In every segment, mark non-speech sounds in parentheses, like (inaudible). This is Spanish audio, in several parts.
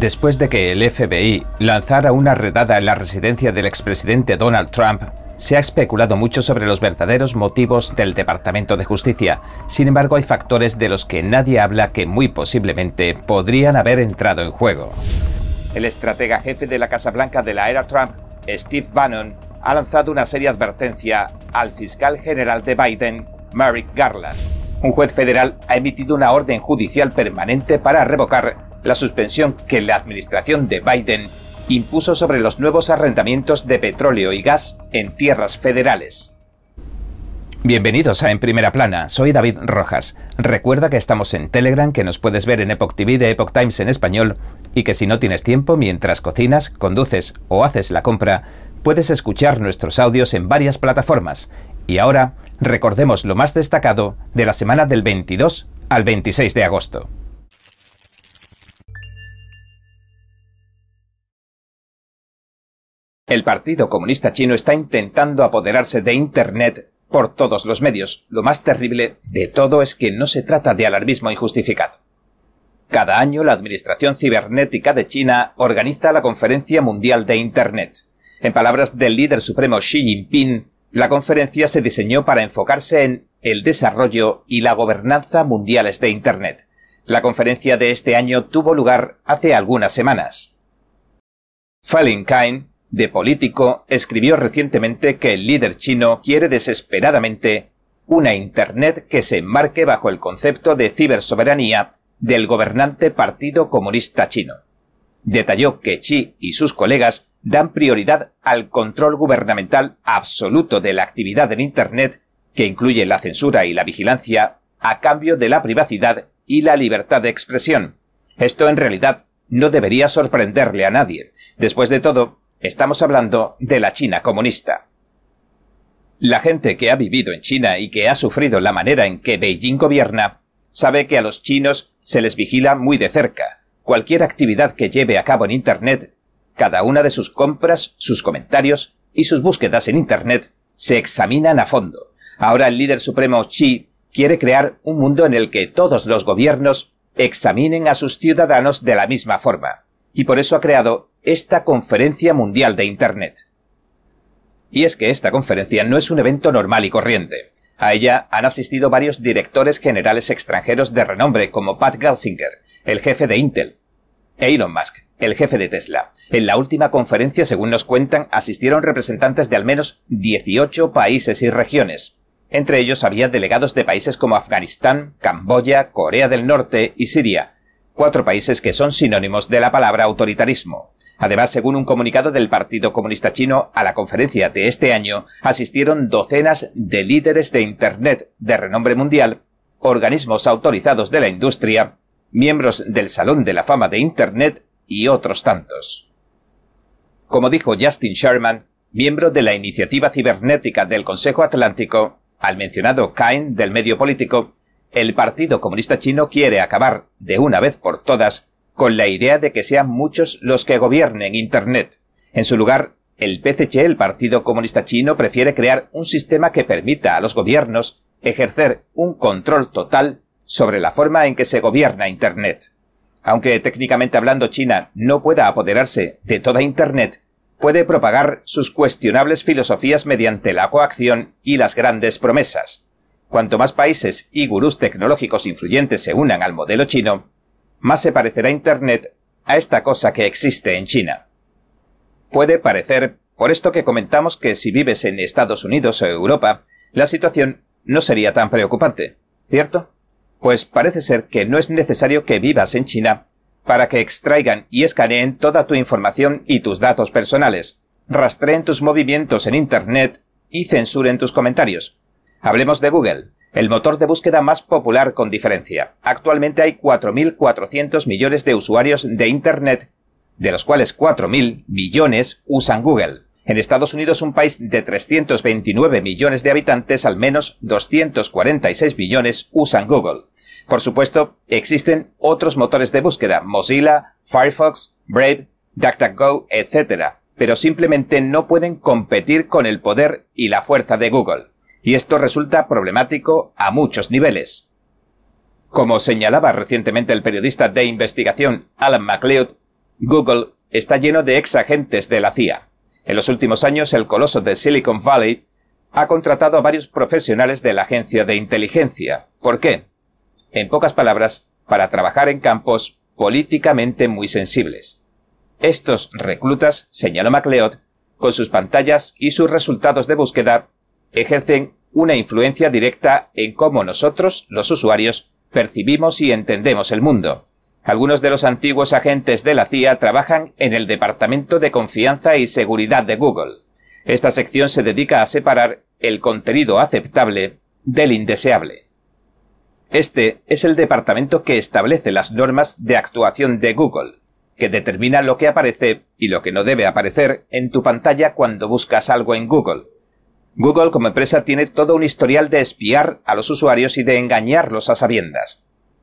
Después de que el FBI lanzara una redada en la residencia del expresidente Donald Trump, se ha especulado mucho sobre los verdaderos motivos del Departamento de Justicia. Sin embargo, hay factores de los que nadie habla que muy posiblemente podrían haber entrado en juego. El estratega jefe de la Casa Blanca de la era Trump, Steve Bannon, ha lanzado una seria advertencia al fiscal general de Biden, Merrick Garland. Un juez federal ha emitido una orden judicial permanente para revocar la suspensión que la administración de Biden impuso sobre los nuevos arrendamientos de petróleo y gas en tierras federales. Bienvenidos a En Primera Plana, soy David Rojas. Recuerda que estamos en Telegram, que nos puedes ver en Epoch TV de Epoch Times en español y que si no tienes tiempo mientras cocinas, conduces o haces la compra, puedes escuchar nuestros audios en varias plataformas. Y ahora, recordemos lo más destacado de la semana del 22 al 26 de agosto. El Partido Comunista Chino está intentando apoderarse de Internet por todos los medios. Lo más terrible de todo es que no se trata de alarmismo injustificado. Cada año la Administración Cibernética de China organiza la Conferencia Mundial de Internet. En palabras del líder supremo Xi Jinping, la conferencia se diseñó para enfocarse en el desarrollo y la gobernanza mundiales de Internet. La conferencia de este año tuvo lugar hace algunas semanas. Kain, de político, escribió recientemente que el líder chino quiere desesperadamente una Internet que se enmarque bajo el concepto de cibersoberanía del gobernante Partido Comunista Chino. Detalló que Xi y sus colegas dan prioridad al control gubernamental absoluto de la actividad en Internet, que incluye la censura y la vigilancia, a cambio de la privacidad y la libertad de expresión. Esto en realidad no debería sorprenderle a nadie. Después de todo, estamos hablando de la China comunista. La gente que ha vivido en China y que ha sufrido la manera en que Beijing gobierna, sabe que a los chinos se les vigila muy de cerca. Cualquier actividad que lleve a cabo en Internet cada una de sus compras, sus comentarios y sus búsquedas en Internet se examinan a fondo. Ahora el líder supremo Xi quiere crear un mundo en el que todos los gobiernos examinen a sus ciudadanos de la misma forma. Y por eso ha creado esta Conferencia Mundial de Internet. Y es que esta conferencia no es un evento normal y corriente. A ella han asistido varios directores generales extranjeros de renombre como Pat Gelsinger, el jefe de Intel, Elon Musk, el jefe de Tesla. En la última conferencia, según nos cuentan, asistieron representantes de al menos 18 países y regiones. Entre ellos había delegados de países como Afganistán, Camboya, Corea del Norte y Siria, cuatro países que son sinónimos de la palabra autoritarismo. Además, según un comunicado del Partido Comunista Chino, a la conferencia de este año asistieron docenas de líderes de Internet de renombre mundial, organismos autorizados de la industria, miembros del Salón de la Fama de Internet y otros tantos. Como dijo Justin Sherman, miembro de la iniciativa cibernética del Consejo Atlántico, al mencionado Kain del medio político, el Partido Comunista Chino quiere acabar, de una vez por todas, con la idea de que sean muchos los que gobiernen Internet. En su lugar, el PCC, el Partido Comunista Chino, prefiere crear un sistema que permita a los gobiernos ejercer un control total sobre la forma en que se gobierna Internet. Aunque técnicamente hablando China no pueda apoderarse de toda Internet, puede propagar sus cuestionables filosofías mediante la coacción y las grandes promesas. Cuanto más países y gurús tecnológicos influyentes se unan al modelo chino, más se parecerá Internet a esta cosa que existe en China. Puede parecer, por esto que comentamos que si vives en Estados Unidos o Europa, la situación no sería tan preocupante, ¿cierto? pues parece ser que no es necesario que vivas en China para que extraigan y escaneen toda tu información y tus datos personales, rastreen tus movimientos en Internet y censuren tus comentarios. Hablemos de Google, el motor de búsqueda más popular con diferencia. Actualmente hay 4.400 millones de usuarios de Internet, de los cuales 4.000 millones usan Google. En Estados Unidos, un país de 329 millones de habitantes, al menos 246 millones usan Google. Por supuesto, existen otros motores de búsqueda, Mozilla, Firefox, Brave, DuckDuckGo, etc., pero simplemente no pueden competir con el poder y la fuerza de Google. Y esto resulta problemático a muchos niveles. Como señalaba recientemente el periodista de investigación Alan MacLeod, Google está lleno de ex agentes de la CIA. En los últimos años, el coloso de Silicon Valley ha contratado a varios profesionales de la agencia de inteligencia. ¿Por qué? En pocas palabras, para trabajar en campos políticamente muy sensibles. Estos reclutas, señaló MacLeod, con sus pantallas y sus resultados de búsqueda, ejercen una influencia directa en cómo nosotros, los usuarios, percibimos y entendemos el mundo. Algunos de los antiguos agentes de la CIA trabajan en el Departamento de Confianza y Seguridad de Google. Esta sección se dedica a separar el contenido aceptable del indeseable. Este es el departamento que establece las normas de actuación de Google, que determina lo que aparece y lo que no debe aparecer en tu pantalla cuando buscas algo en Google. Google como empresa tiene todo un historial de espiar a los usuarios y de engañarlos a sabiendas.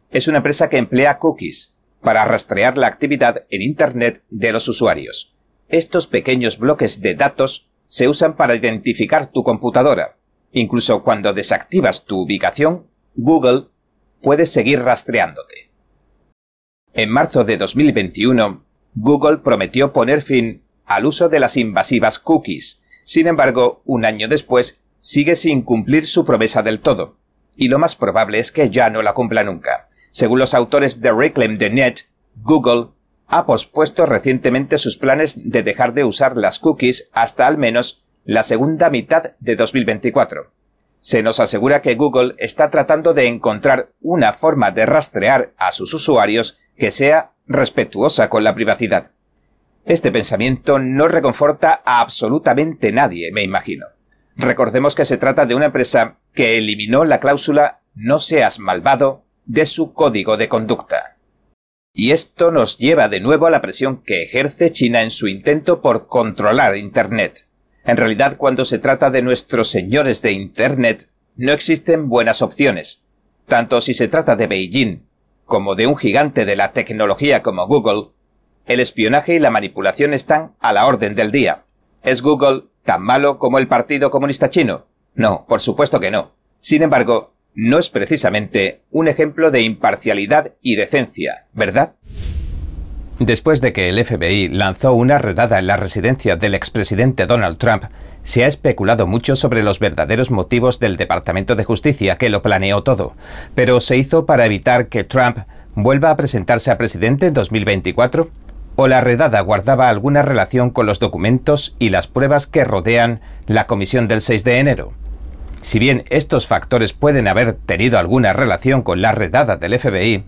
Es una empresa que emplea cookies para rastrear la actividad en Internet de los usuarios. Estos pequeños bloques de datos se usan para identificar tu computadora. Incluso cuando desactivas tu ubicación, Google puede seguir rastreándote. En marzo de 2021, Google prometió poner fin al uso de las invasivas cookies. Sin embargo, un año después, sigue sin cumplir su promesa del todo. Y lo más probable es que ya no la cumpla nunca. Según los autores de Reclaim the Net, Google ha pospuesto recientemente sus planes de dejar de usar las cookies hasta al menos la segunda mitad de 2024. Se nos asegura que Google está tratando de encontrar una forma de rastrear a sus usuarios que sea respetuosa con la privacidad. Este pensamiento no reconforta a absolutamente nadie, me imagino. Recordemos que se trata de una empresa que eliminó la cláusula no seas malvado de su código de conducta. Y esto nos lleva de nuevo a la presión que ejerce China en su intento por controlar Internet. En realidad, cuando se trata de nuestros señores de Internet, no existen buenas opciones. Tanto si se trata de Beijing como de un gigante de la tecnología como Google, el espionaje y la manipulación están a la orden del día. ¿Es Google tan malo como el Partido Comunista Chino? No, por supuesto que no. Sin embargo, no es precisamente un ejemplo de imparcialidad y decencia, ¿verdad? Después de que el FBI lanzó una redada en la residencia del expresidente Donald Trump, se ha especulado mucho sobre los verdaderos motivos del Departamento de Justicia que lo planeó todo, pero se hizo para evitar que Trump vuelva a presentarse a presidente en 2024 o la redada guardaba alguna relación con los documentos y las pruebas que rodean la comisión del 6 de enero. Si bien estos factores pueden haber tenido alguna relación con la redada del FBI,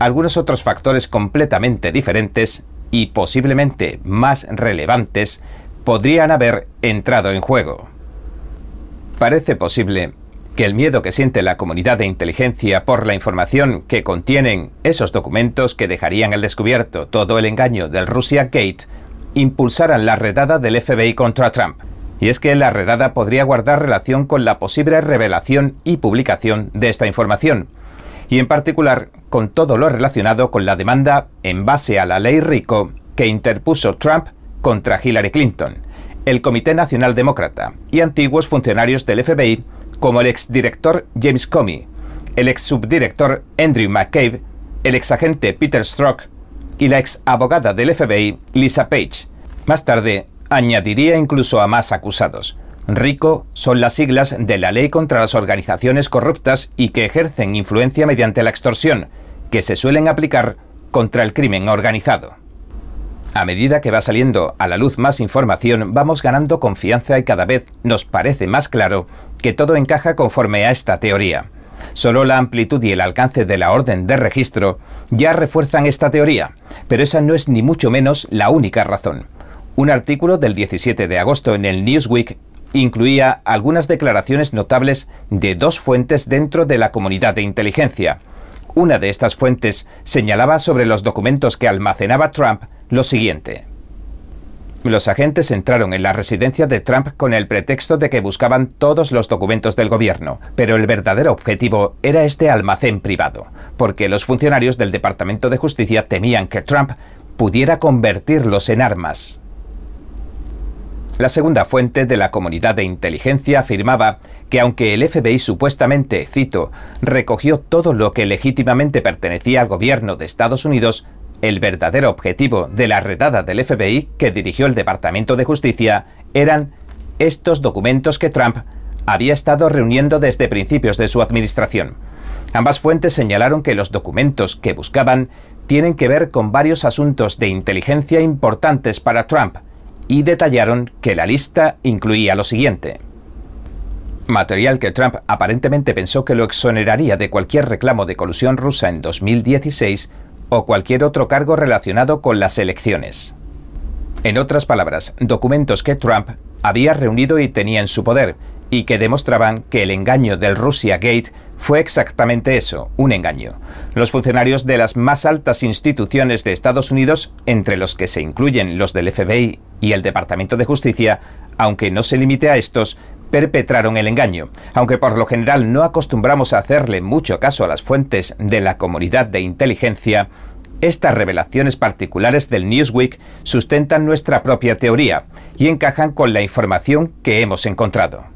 algunos otros factores completamente diferentes y posiblemente más relevantes podrían haber entrado en juego. Parece posible que el miedo que siente la comunidad de inteligencia por la información que contienen esos documentos que dejarían al descubierto todo el engaño del Russia Gate impulsaran la redada del FBI contra Trump. Y es que la redada podría guardar relación con la posible revelación y publicación de esta información, y en particular con todo lo relacionado con la demanda en base a la ley RICO que interpuso Trump contra Hillary Clinton, el Comité Nacional Demócrata y antiguos funcionarios del FBI como el exdirector James Comey, el ex subdirector Andrew McCabe, el ex agente Peter Strzok y la ex abogada del FBI Lisa Page. Más tarde, añadiría incluso a más acusados. RICO son las siglas de la Ley contra las Organizaciones Corruptas y que ejercen influencia mediante la extorsión, que se suelen aplicar contra el crimen organizado. A medida que va saliendo a la luz más información, vamos ganando confianza y cada vez nos parece más claro que todo encaja conforme a esta teoría. Solo la amplitud y el alcance de la orden de registro ya refuerzan esta teoría, pero esa no es ni mucho menos la única razón. Un artículo del 17 de agosto en el Newsweek incluía algunas declaraciones notables de dos fuentes dentro de la comunidad de inteligencia. Una de estas fuentes señalaba sobre los documentos que almacenaba Trump lo siguiente. Los agentes entraron en la residencia de Trump con el pretexto de que buscaban todos los documentos del gobierno, pero el verdadero objetivo era este almacén privado, porque los funcionarios del Departamento de Justicia temían que Trump pudiera convertirlos en armas. La segunda fuente de la comunidad de inteligencia afirmaba que aunque el FBI supuestamente, cito, recogió todo lo que legítimamente pertenecía al gobierno de Estados Unidos, el verdadero objetivo de la redada del FBI que dirigió el Departamento de Justicia eran estos documentos que Trump había estado reuniendo desde principios de su administración. Ambas fuentes señalaron que los documentos que buscaban tienen que ver con varios asuntos de inteligencia importantes para Trump y detallaron que la lista incluía lo siguiente. Material que Trump aparentemente pensó que lo exoneraría de cualquier reclamo de colusión rusa en 2016 o cualquier otro cargo relacionado con las elecciones. En otras palabras, documentos que Trump había reunido y tenía en su poder, y que demostraban que el engaño del Russia Gate fue exactamente eso, un engaño. Los funcionarios de las más altas instituciones de Estados Unidos, entre los que se incluyen los del FBI y el Departamento de Justicia, aunque no se limite a estos, perpetraron el engaño. Aunque por lo general no acostumbramos a hacerle mucho caso a las fuentes de la comunidad de inteligencia, estas revelaciones particulares del Newsweek sustentan nuestra propia teoría y encajan con la información que hemos encontrado.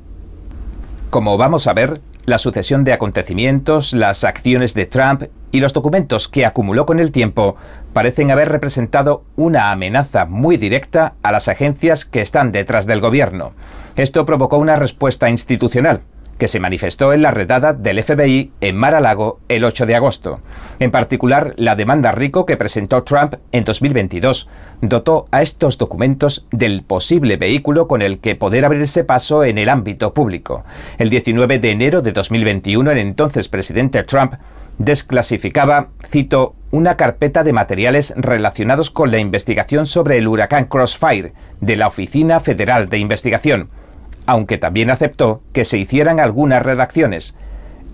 Como vamos a ver, la sucesión de acontecimientos, las acciones de Trump y los documentos que acumuló con el tiempo parecen haber representado una amenaza muy directa a las agencias que están detrás del gobierno. Esto provocó una respuesta institucional que se manifestó en la redada del FBI en Mar-a-Lago el 8 de agosto. En particular, la demanda RICO que presentó Trump en 2022 dotó a estos documentos del posible vehículo con el que poder abrirse paso en el ámbito público. El 19 de enero de 2021, el entonces presidente Trump desclasificaba, cito, una carpeta de materiales relacionados con la investigación sobre el huracán Crossfire de la Oficina Federal de Investigación aunque también aceptó que se hicieran algunas redacciones.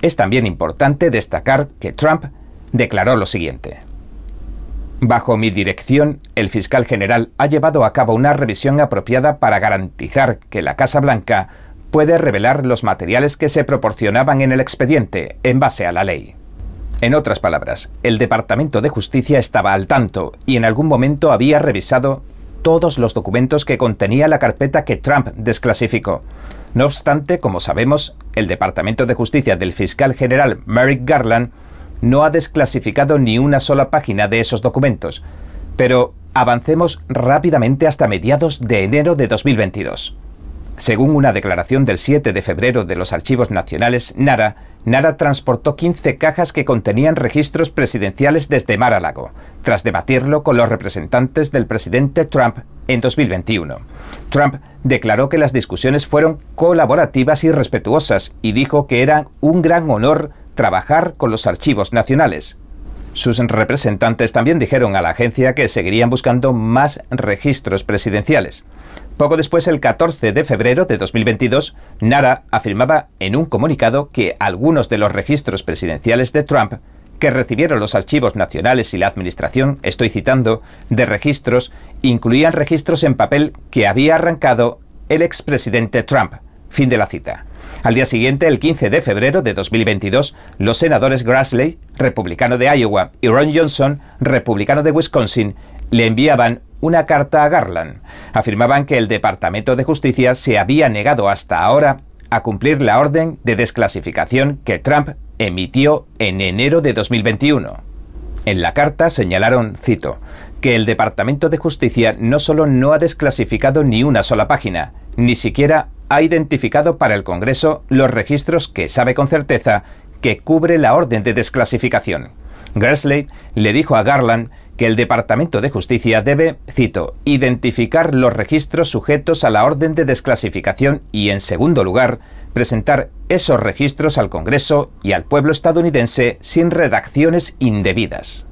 Es también importante destacar que Trump declaró lo siguiente. Bajo mi dirección, el fiscal general ha llevado a cabo una revisión apropiada para garantizar que la Casa Blanca puede revelar los materiales que se proporcionaban en el expediente en base a la ley. En otras palabras, el Departamento de Justicia estaba al tanto y en algún momento había revisado todos los documentos que contenía la carpeta que Trump desclasificó. No obstante, como sabemos, el Departamento de Justicia del fiscal general Merrick Garland no ha desclasificado ni una sola página de esos documentos. Pero avancemos rápidamente hasta mediados de enero de 2022. Según una declaración del 7 de febrero de los Archivos Nacionales, NARA, NARA transportó 15 cajas que contenían registros presidenciales desde Mar-a-Lago, tras debatirlo con los representantes del presidente Trump en 2021. Trump declaró que las discusiones fueron colaborativas y respetuosas y dijo que era un gran honor trabajar con los archivos nacionales. Sus representantes también dijeron a la agencia que seguirían buscando más registros presidenciales. Poco después, el 14 de febrero de 2022, Nara afirmaba en un comunicado que algunos de los registros presidenciales de Trump que recibieron los archivos nacionales y la administración, estoy citando, de registros, incluían registros en papel que había arrancado el expresidente Trump. Fin de la cita. Al día siguiente, el 15 de febrero de 2022, los senadores Grassley, republicano de Iowa, y Ron Johnson, republicano de Wisconsin, le enviaban una carta a Garland. Afirmaban que el Departamento de Justicia se había negado hasta ahora a cumplir la orden de desclasificación que Trump emitió en enero de 2021. En la carta señalaron, cito, que el Departamento de Justicia no solo no ha desclasificado ni una sola página, ni siquiera ha identificado para el Congreso los registros que sabe con certeza que cubre la orden de desclasificación. Grassley le dijo a Garland que el Departamento de Justicia debe, cito, identificar los registros sujetos a la orden de desclasificación y, en segundo lugar, presentar esos registros al Congreso y al pueblo estadounidense sin redacciones indebidas.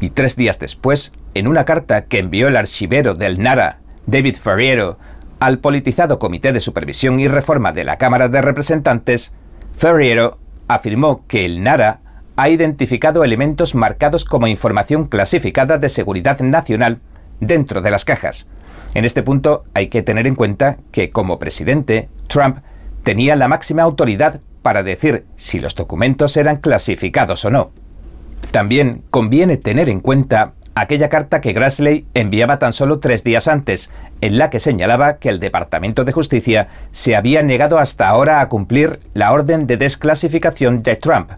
Y tres días después, en una carta que envió el archivero del NARA, David Ferriero, al politizado Comité de Supervisión y Reforma de la Cámara de Representantes, Ferriero afirmó que el NARA ha identificado elementos marcados como información clasificada de seguridad nacional dentro de las cajas. En este punto hay que tener en cuenta que como presidente, Trump tenía la máxima autoridad para decir si los documentos eran clasificados o no. También conviene tener en cuenta aquella carta que Grassley enviaba tan solo tres días antes, en la que señalaba que el Departamento de Justicia se había negado hasta ahora a cumplir la orden de desclasificación de Trump,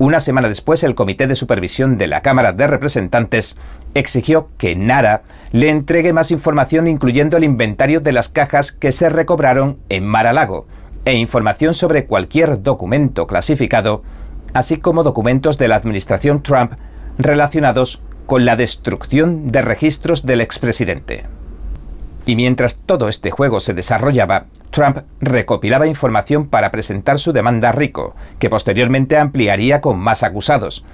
Una semana después, el Comité de Supervisión de la Cámara de Representantes exigió que Nara le entregue más información incluyendo el inventario de las cajas que se recobraron en Mar-a-Lago e información sobre cualquier documento clasificado, así como documentos de la administración Trump relacionados con la destrucción de registros del expresidente. Y mientras todo este juego se desarrollaba, Trump recopilaba información para presentar su demanda a Rico, que posteriormente ampliaría con más acusados.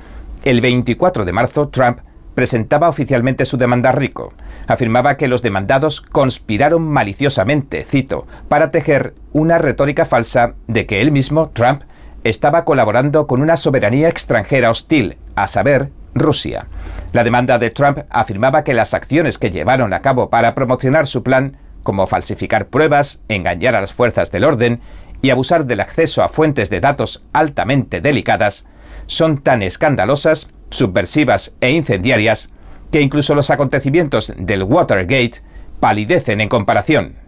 El 24 de marzo, Trump presentaba oficialmente su demanda a Rico. Afirmaba que los demandados conspiraron maliciosamente, cito, para tejer una retórica falsa de que él mismo, Trump, estaba colaborando con una soberanía extranjera hostil, a saber, Rusia. La demanda de Trump afirmaba que las acciones que llevaron a cabo para promocionar su plan, como falsificar pruebas, engañar a las fuerzas del orden y abusar del acceso a fuentes de datos altamente delicadas, son tan escandalosas, subversivas e incendiarias que incluso los acontecimientos del Watergate palidecen en comparación.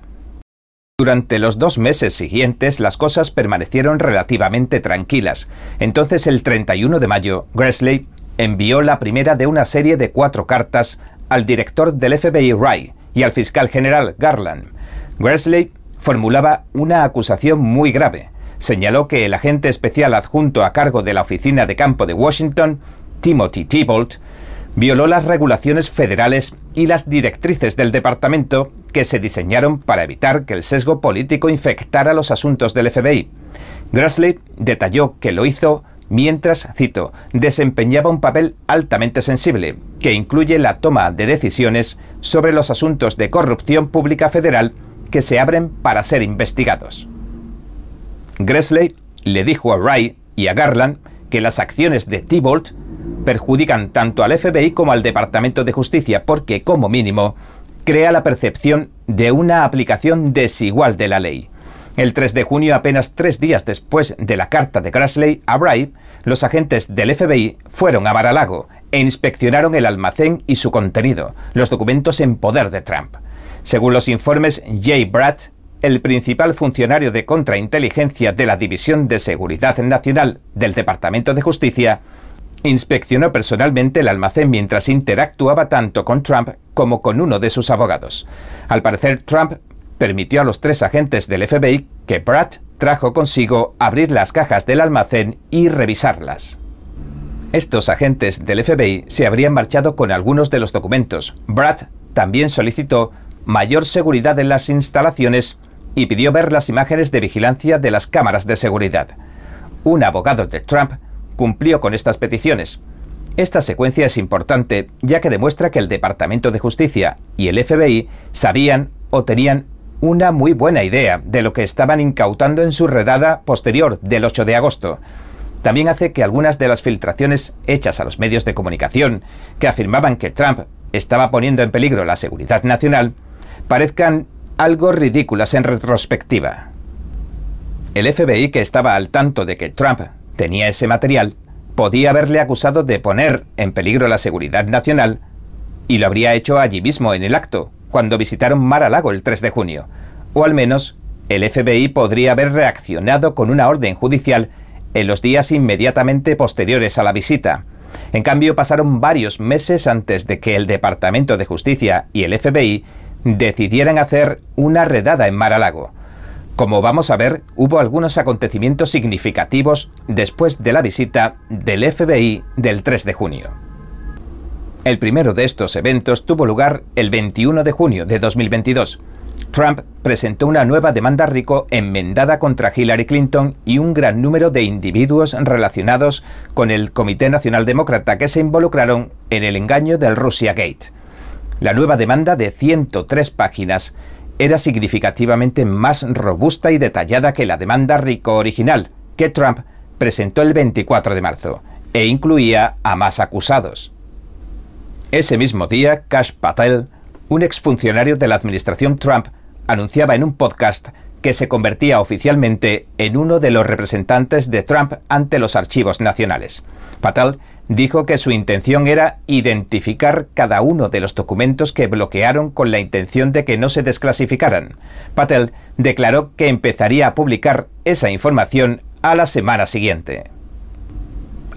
Durante los dos meses siguientes las cosas permanecieron relativamente tranquilas. Entonces el 31 de mayo, Grassley envió la primera de una serie de cuatro cartas al director del FBI Wright y al fiscal general Garland. Grassley formulaba una acusación muy grave. Señaló que el agente especial adjunto a cargo de la oficina de campo de Washington, Timothy Thibault, violó las regulaciones federales y las directrices del departamento que se diseñaron para evitar que el sesgo político infectara los asuntos del FBI. Grassley detalló que lo hizo mientras, cito, desempeñaba un papel altamente sensible, que incluye la toma de decisiones sobre los asuntos de corrupción pública federal que se abren para ser investigados. Gresley le dijo a Wright y a Garland que las acciones de Thibault perjudican tanto al FBI como al Departamento de Justicia porque, como mínimo, crea la percepción de una aplicación desigual de la ley. El 3 de junio, apenas tres días después de la carta de Grassley a Bright, los agentes del FBI fueron a Mar-a-Lago e inspeccionaron el almacén y su contenido, los documentos en poder de Trump. Según los informes, Jay Bratt, el principal funcionario de contrainteligencia de la División de Seguridad Nacional del Departamento de Justicia, inspeccionó personalmente el almacén mientras interactuaba tanto con Trump como con uno de sus abogados. Al parecer, Trump permitió a los tres agentes del FBI que Brad trajo consigo abrir las cajas del almacén y revisarlas. Estos agentes del FBI se habrían marchado con algunos de los documentos. Brad también solicitó mayor seguridad en las instalaciones y pidió ver las imágenes de vigilancia de las cámaras de seguridad. Un abogado de Trump cumplió con estas peticiones. Esta secuencia es importante ya que demuestra que el Departamento de Justicia y el FBI sabían o tenían una muy buena idea de lo que estaban incautando en su redada posterior del 8 de agosto. También hace que algunas de las filtraciones hechas a los medios de comunicación que afirmaban que Trump estaba poniendo en peligro la seguridad nacional parezcan algo ridículas en retrospectiva. El FBI, que estaba al tanto de que Trump tenía ese material, podía haberle acusado de poner en peligro la seguridad nacional y lo habría hecho allí mismo en el acto, cuando visitaron Mar-a-Lago el 3 de junio, o al menos el FBI podría haber reaccionado con una orden judicial en los días inmediatamente posteriores a la visita. En cambio, pasaron varios meses antes de que el Departamento de Justicia y el FBI decidieran hacer una redada en Mar-a-Lago. Como vamos a ver, hubo algunos acontecimientos significativos después de la visita del FBI del 3 de junio. El primero de estos eventos tuvo lugar el 21 de junio de 2022. Trump presentó una nueva demanda rico enmendada contra Hillary Clinton y un gran número de individuos relacionados con el Comité Nacional Demócrata que se involucraron en el engaño del Russia Gate. La nueva demanda de 103 páginas era significativamente más robusta y detallada que la demanda rico original, que Trump presentó el 24 de marzo, e incluía a más acusados. Ese mismo día, Kash Patel, un exfuncionario de la administración Trump, anunciaba en un podcast que se convertía oficialmente en uno de los representantes de Trump ante los archivos nacionales. Patel dijo que su intención era identificar cada uno de los documentos que bloquearon con la intención de que no se desclasificaran. Patel declaró que empezaría a publicar esa información a la semana siguiente.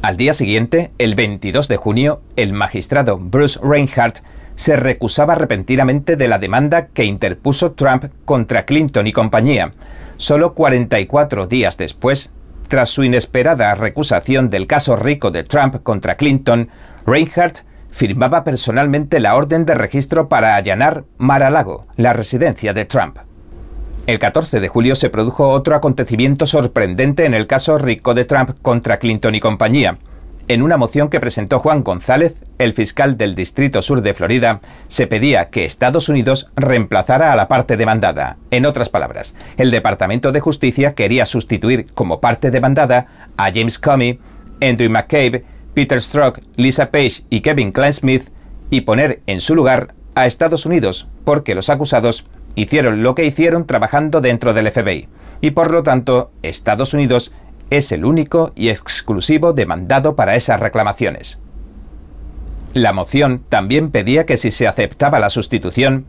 Al día siguiente, el 22 de junio, el magistrado Bruce Reinhardt se recusaba repentinamente de la demanda que interpuso Trump contra Clinton y compañía. Solo 44 días después, tras su inesperada recusación del caso rico de Trump contra Clinton, Reinhardt firmaba personalmente la orden de registro para allanar Mar-a-Lago, la residencia de Trump. El 14 de julio se produjo otro acontecimiento sorprendente en el caso rico de Trump contra Clinton y compañía. En una moción que presentó Juan González, el fiscal del Distrito Sur de Florida, se pedía que Estados Unidos reemplazara a la parte demandada. En otras palabras, el Departamento de Justicia quería sustituir como parte demandada a James Comey, Andrew McCabe, Peter Strzok, Lisa Page y Kevin Smith y poner en su lugar a Estados Unidos, porque los acusados hicieron lo que hicieron trabajando dentro del FBI, y por lo tanto Estados Unidos es el único y exclusivo demandado para esas reclamaciones. La moción también pedía que si se aceptaba la sustitución,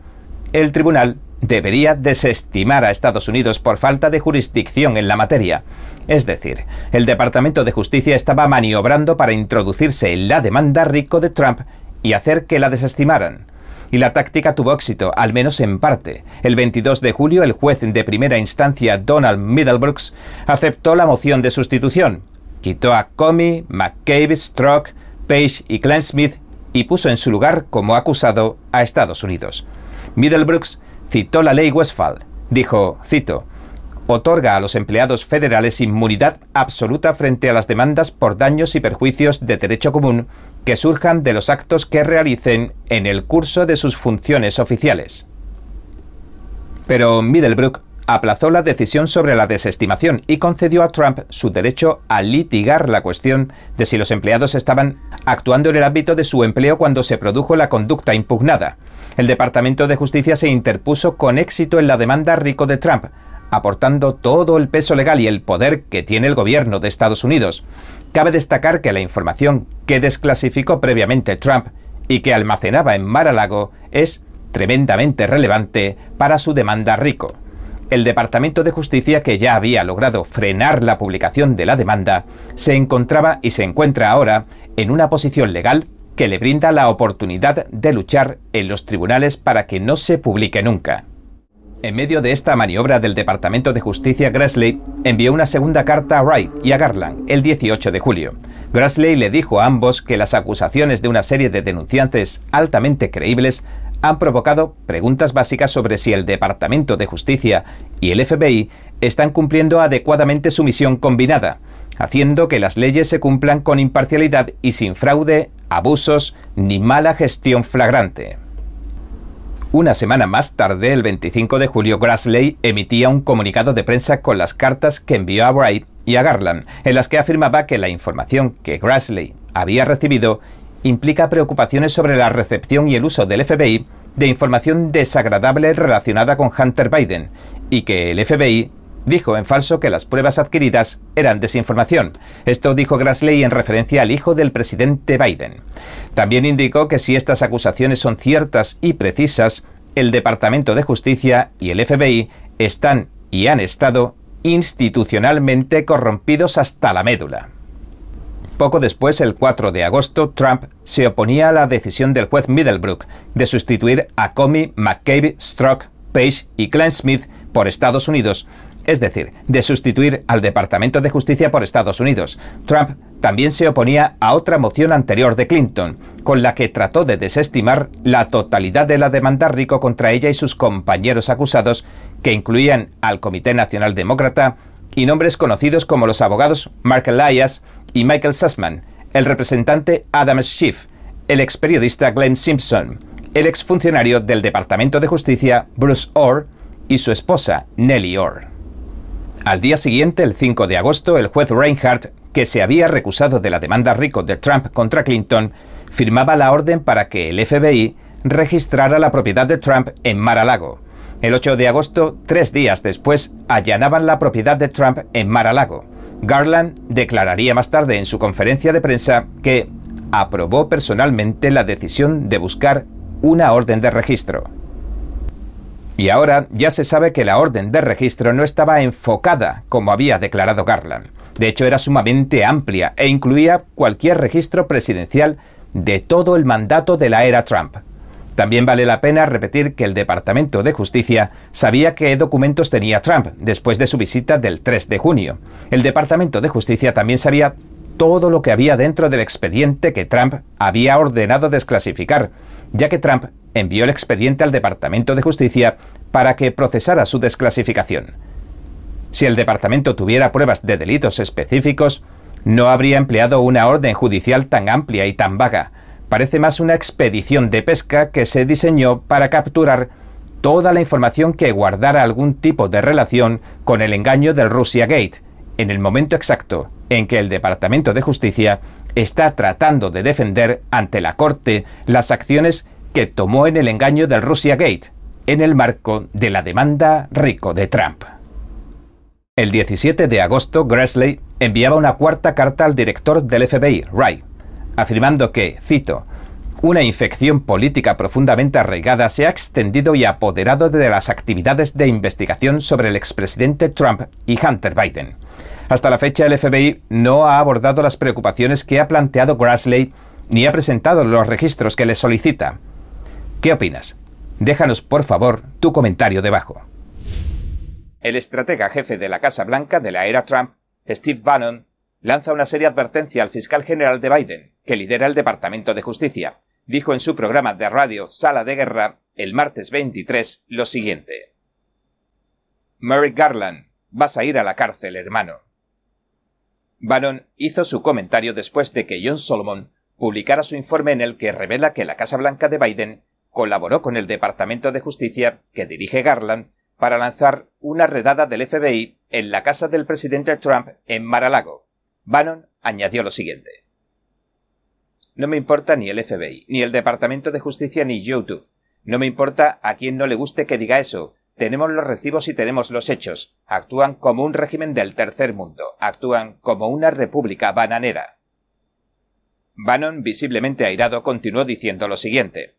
el tribunal debería desestimar a Estados Unidos por falta de jurisdicción en la materia. Es decir, el Departamento de Justicia estaba maniobrando para introducirse en la demanda rico de Trump y hacer que la desestimaran y la táctica tuvo éxito, al menos en parte. El 22 de julio, el juez de primera instancia Donald Middlebrooks aceptó la moción de sustitución. Quitó a Comey, McCabe, Strzok, Page y Glenn Smith y puso en su lugar como acusado a Estados Unidos. Middlebrooks citó la ley Westphal. Dijo, cito, otorga a los empleados federales inmunidad absoluta frente a las demandas por daños y perjuicios de derecho común que surjan de los actos que realicen en el curso de sus funciones oficiales. Pero Middlebrook aplazó la decisión sobre la desestimación y concedió a Trump su derecho a litigar la cuestión de si los empleados estaban actuando en el ámbito de su empleo cuando se produjo la conducta impugnada. El Departamento de Justicia se interpuso con éxito en la demanda rico de Trump, aportando todo el peso legal y el poder que tiene el gobierno de Estados Unidos. Cabe destacar que la información que desclasificó previamente Trump y que almacenaba en Mar-a-Lago es tremendamente relevante para su demanda rico. El Departamento de Justicia, que ya había logrado frenar la publicación de la demanda, se encontraba y se encuentra ahora en una posición legal que le brinda la oportunidad de luchar en los tribunales para que no se publique nunca. En medio de esta maniobra del Departamento de Justicia, Grassley envió una segunda carta a Wright y a Garland el 18 de julio. Grassley le dijo a ambos que las acusaciones de una serie de denunciantes altamente creíbles han provocado preguntas básicas sobre si el Departamento de Justicia y el FBI están cumpliendo adecuadamente su misión combinada, haciendo que las leyes se cumplan con imparcialidad y sin fraude, abusos ni mala gestión flagrante. Una semana más tarde, el 25 de julio, Grassley emitía un comunicado de prensa con las cartas que envió a Wright y a Garland, en las que afirmaba que la información que Grassley había recibido implica preocupaciones sobre la recepción y el uso del FBI de información desagradable relacionada con Hunter Biden, y que el FBI dijo en falso que las pruebas adquiridas eran desinformación. Esto dijo Grassley en referencia al hijo del presidente Biden. También indicó que si estas acusaciones son ciertas y precisas, el Departamento de Justicia y el FBI están y han estado institucionalmente corrompidos hasta la médula. Poco después, el 4 de agosto, Trump se oponía a la decisión del juez Middlebrook de sustituir a Comey, McCabe, Strzok, Page y Glenn Smith por Estados Unidos es decir, de sustituir al Departamento de Justicia por Estados Unidos. Trump también se oponía a otra moción anterior de Clinton, con la que trató de desestimar la totalidad de la demanda rico contra ella y sus compañeros acusados, que incluían al Comité Nacional Demócrata y nombres conocidos como los abogados Mark Elias y Michael Sussman, el representante Adam Schiff, el ex periodista Glenn Simpson, el exfuncionario del Departamento de Justicia Bruce Orr y su esposa Nellie Orr. Al día siguiente, el 5 de agosto, el juez Reinhardt, que se había recusado de la demanda rico de Trump contra Clinton, firmaba la orden para que el FBI registrara la propiedad de Trump en Mar-a-Lago. El 8 de agosto, tres días después, allanaban la propiedad de Trump en Mar-a-Lago. Garland declararía más tarde en su conferencia de prensa que aprobó personalmente la decisión de buscar una orden de registro. Y ahora ya se sabe que la orden de registro no estaba enfocada como había declarado Garland. De hecho, era sumamente amplia e incluía cualquier registro presidencial de todo el mandato de la era Trump. También vale la pena repetir que el Departamento de Justicia sabía qué documentos tenía Trump después de su visita del 3 de junio. El Departamento de Justicia también sabía todo lo que había dentro del expediente que Trump había ordenado desclasificar, ya que Trump envió el expediente al Departamento de Justicia para que procesara su desclasificación. Si el departamento tuviera pruebas de delitos específicos, no habría empleado una orden judicial tan amplia y tan vaga. Parece más una expedición de pesca que se diseñó para capturar toda la información que guardara algún tipo de relación con el engaño del Russia Gate, en el momento exacto en que el Departamento de Justicia está tratando de defender ante la Corte las acciones que tomó en el engaño del Russia Gate, en el marco de la demanda rico de Trump. El 17 de agosto, Grassley enviaba una cuarta carta al director del FBI, Wright, afirmando que, cito, una infección política profundamente arraigada se ha extendido y apoderado de las actividades de investigación sobre el expresidente Trump y Hunter Biden. Hasta la fecha, el FBI no ha abordado las preocupaciones que ha planteado Grassley ni ha presentado los registros que le solicita. ¿Qué opinas? Déjanos, por favor, tu comentario debajo. El estratega jefe de la Casa Blanca de la era Trump, Steve Bannon, lanza una seria advertencia al fiscal general de Biden, que lidera el Departamento de Justicia. Dijo en su programa de radio Sala de Guerra el martes 23 lo siguiente. Merrick Garland, vas a ir a la cárcel, hermano. Bannon hizo su comentario después de que John Solomon publicara su informe en el que revela que la Casa Blanca de Biden colaboró con el Departamento de Justicia que dirige Garland para lanzar una redada del FBI en la casa del presidente Trump en Mar-a-Lago. Bannon añadió lo siguiente. No me importa ni el FBI, ni el Departamento de Justicia, ni YouTube. No me importa a quien no le guste que diga eso. Tenemos los recibos y tenemos los hechos. Actúan como un régimen del tercer mundo. Actúan como una república bananera. Bannon, visiblemente airado, continuó diciendo lo siguiente.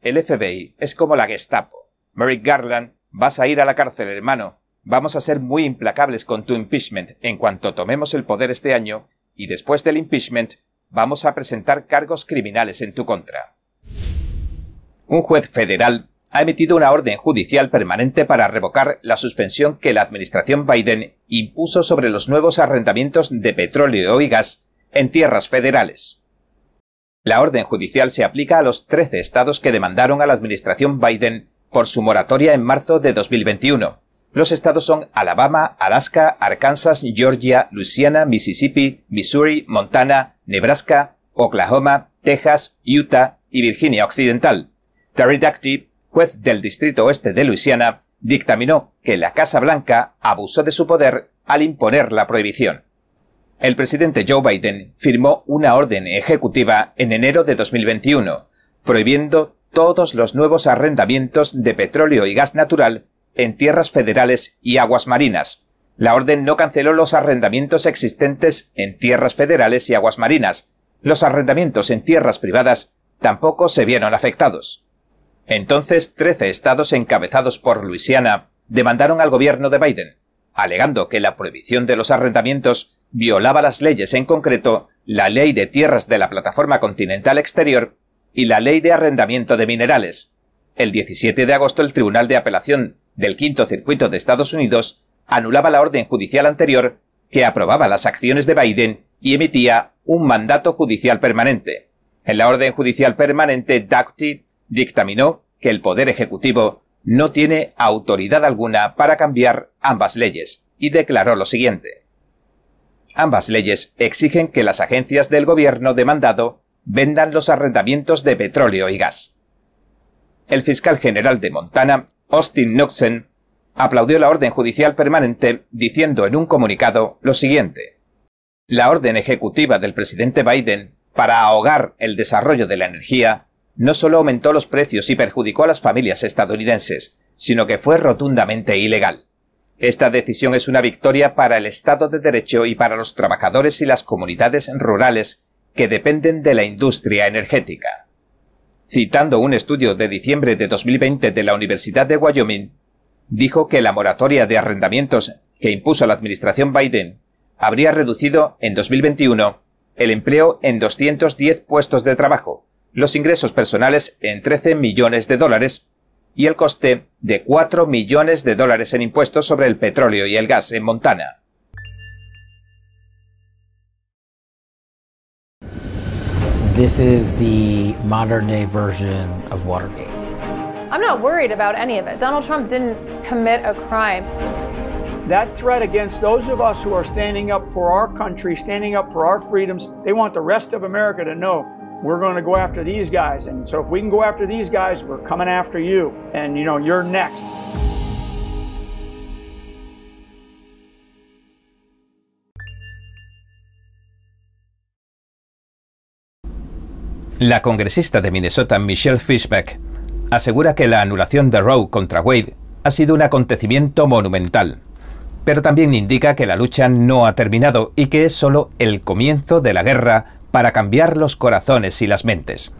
El FBI es como la Gestapo. Merrick Garland, vas a ir a la cárcel, hermano. Vamos a ser muy implacables con tu impeachment en cuanto tomemos el poder este año, y después del impeachment vamos a presentar cargos criminales en tu contra. Un juez federal ha emitido una orden judicial permanente para revocar la suspensión que la administración Biden impuso sobre los nuevos arrendamientos de petróleo y gas en tierras federales. La orden judicial se aplica a los 13 estados que demandaron a la administración Biden por su moratoria en marzo de 2021. Los estados son Alabama, Alaska, Arkansas, Georgia, Louisiana, Mississippi, Missouri, Montana, Nebraska, Oklahoma, Texas, Utah y Virginia Occidental. Terry juez del Distrito Oeste de Luisiana, dictaminó que la Casa Blanca abusó de su poder al imponer la prohibición. El presidente Joe Biden firmó una orden ejecutiva en enero de 2021, prohibiendo todos los nuevos arrendamientos de petróleo y gas natural en tierras federales y aguas marinas. La orden no canceló los arrendamientos existentes en tierras federales y aguas marinas. Los arrendamientos en tierras privadas tampoco se vieron afectados. Entonces, trece estados encabezados por Luisiana demandaron al gobierno de Biden, alegando que la prohibición de los arrendamientos violaba las leyes, en concreto la ley de tierras de la plataforma continental exterior y la Ley de Arrendamiento de Minerales. El 17 de agosto el Tribunal de Apelación del Quinto Circuito de Estados Unidos anulaba la orden judicial anterior que aprobaba las acciones de Biden y emitía un mandato judicial permanente. En la orden judicial permanente, Doughty dictaminó que el Poder Ejecutivo no tiene autoridad alguna para cambiar ambas leyes y declaró lo siguiente. Ambas leyes exigen que las agencias del gobierno demandado vendan los arrendamientos de petróleo y gas. El fiscal general de Montana, Austin Knoxen, aplaudió la orden judicial permanente diciendo en un comunicado lo siguiente. La orden ejecutiva del presidente Biden para ahogar el desarrollo de la energía no solo aumentó los precios y perjudicó a las familias estadounidenses, sino que fue rotundamente ilegal. Esta decisión es una victoria para el Estado de Derecho y para los trabajadores y las comunidades rurales que dependen de la industria energética. Citando un estudio de diciembre de 2020 de la Universidad de Wyoming, dijo que la moratoria de arrendamientos que impuso la administración Biden habría reducido en 2021 el empleo en 210 puestos de trabajo, los ingresos personales en 13 millones de dólares y el coste de 4 millones de dólares en impuestos sobre el petróleo y el gas en Montana. This is the modern day version of Watergate. I'm not worried about any of it. Donald Trump didn't commit a crime. That threat against those of us who are standing up for our country, standing up for our freedoms, they want the rest of America to know we're going to go after these guys. And so if we can go after these guys, we're coming after you. And, you know, you're next. La congresista de Minnesota, Michelle Fishbeck, asegura que la anulación de Roe contra Wade ha sido un acontecimiento monumental pero también indica que la lucha no ha terminado y que es solo el comienzo de la guerra para cambiar los corazones y las mentes.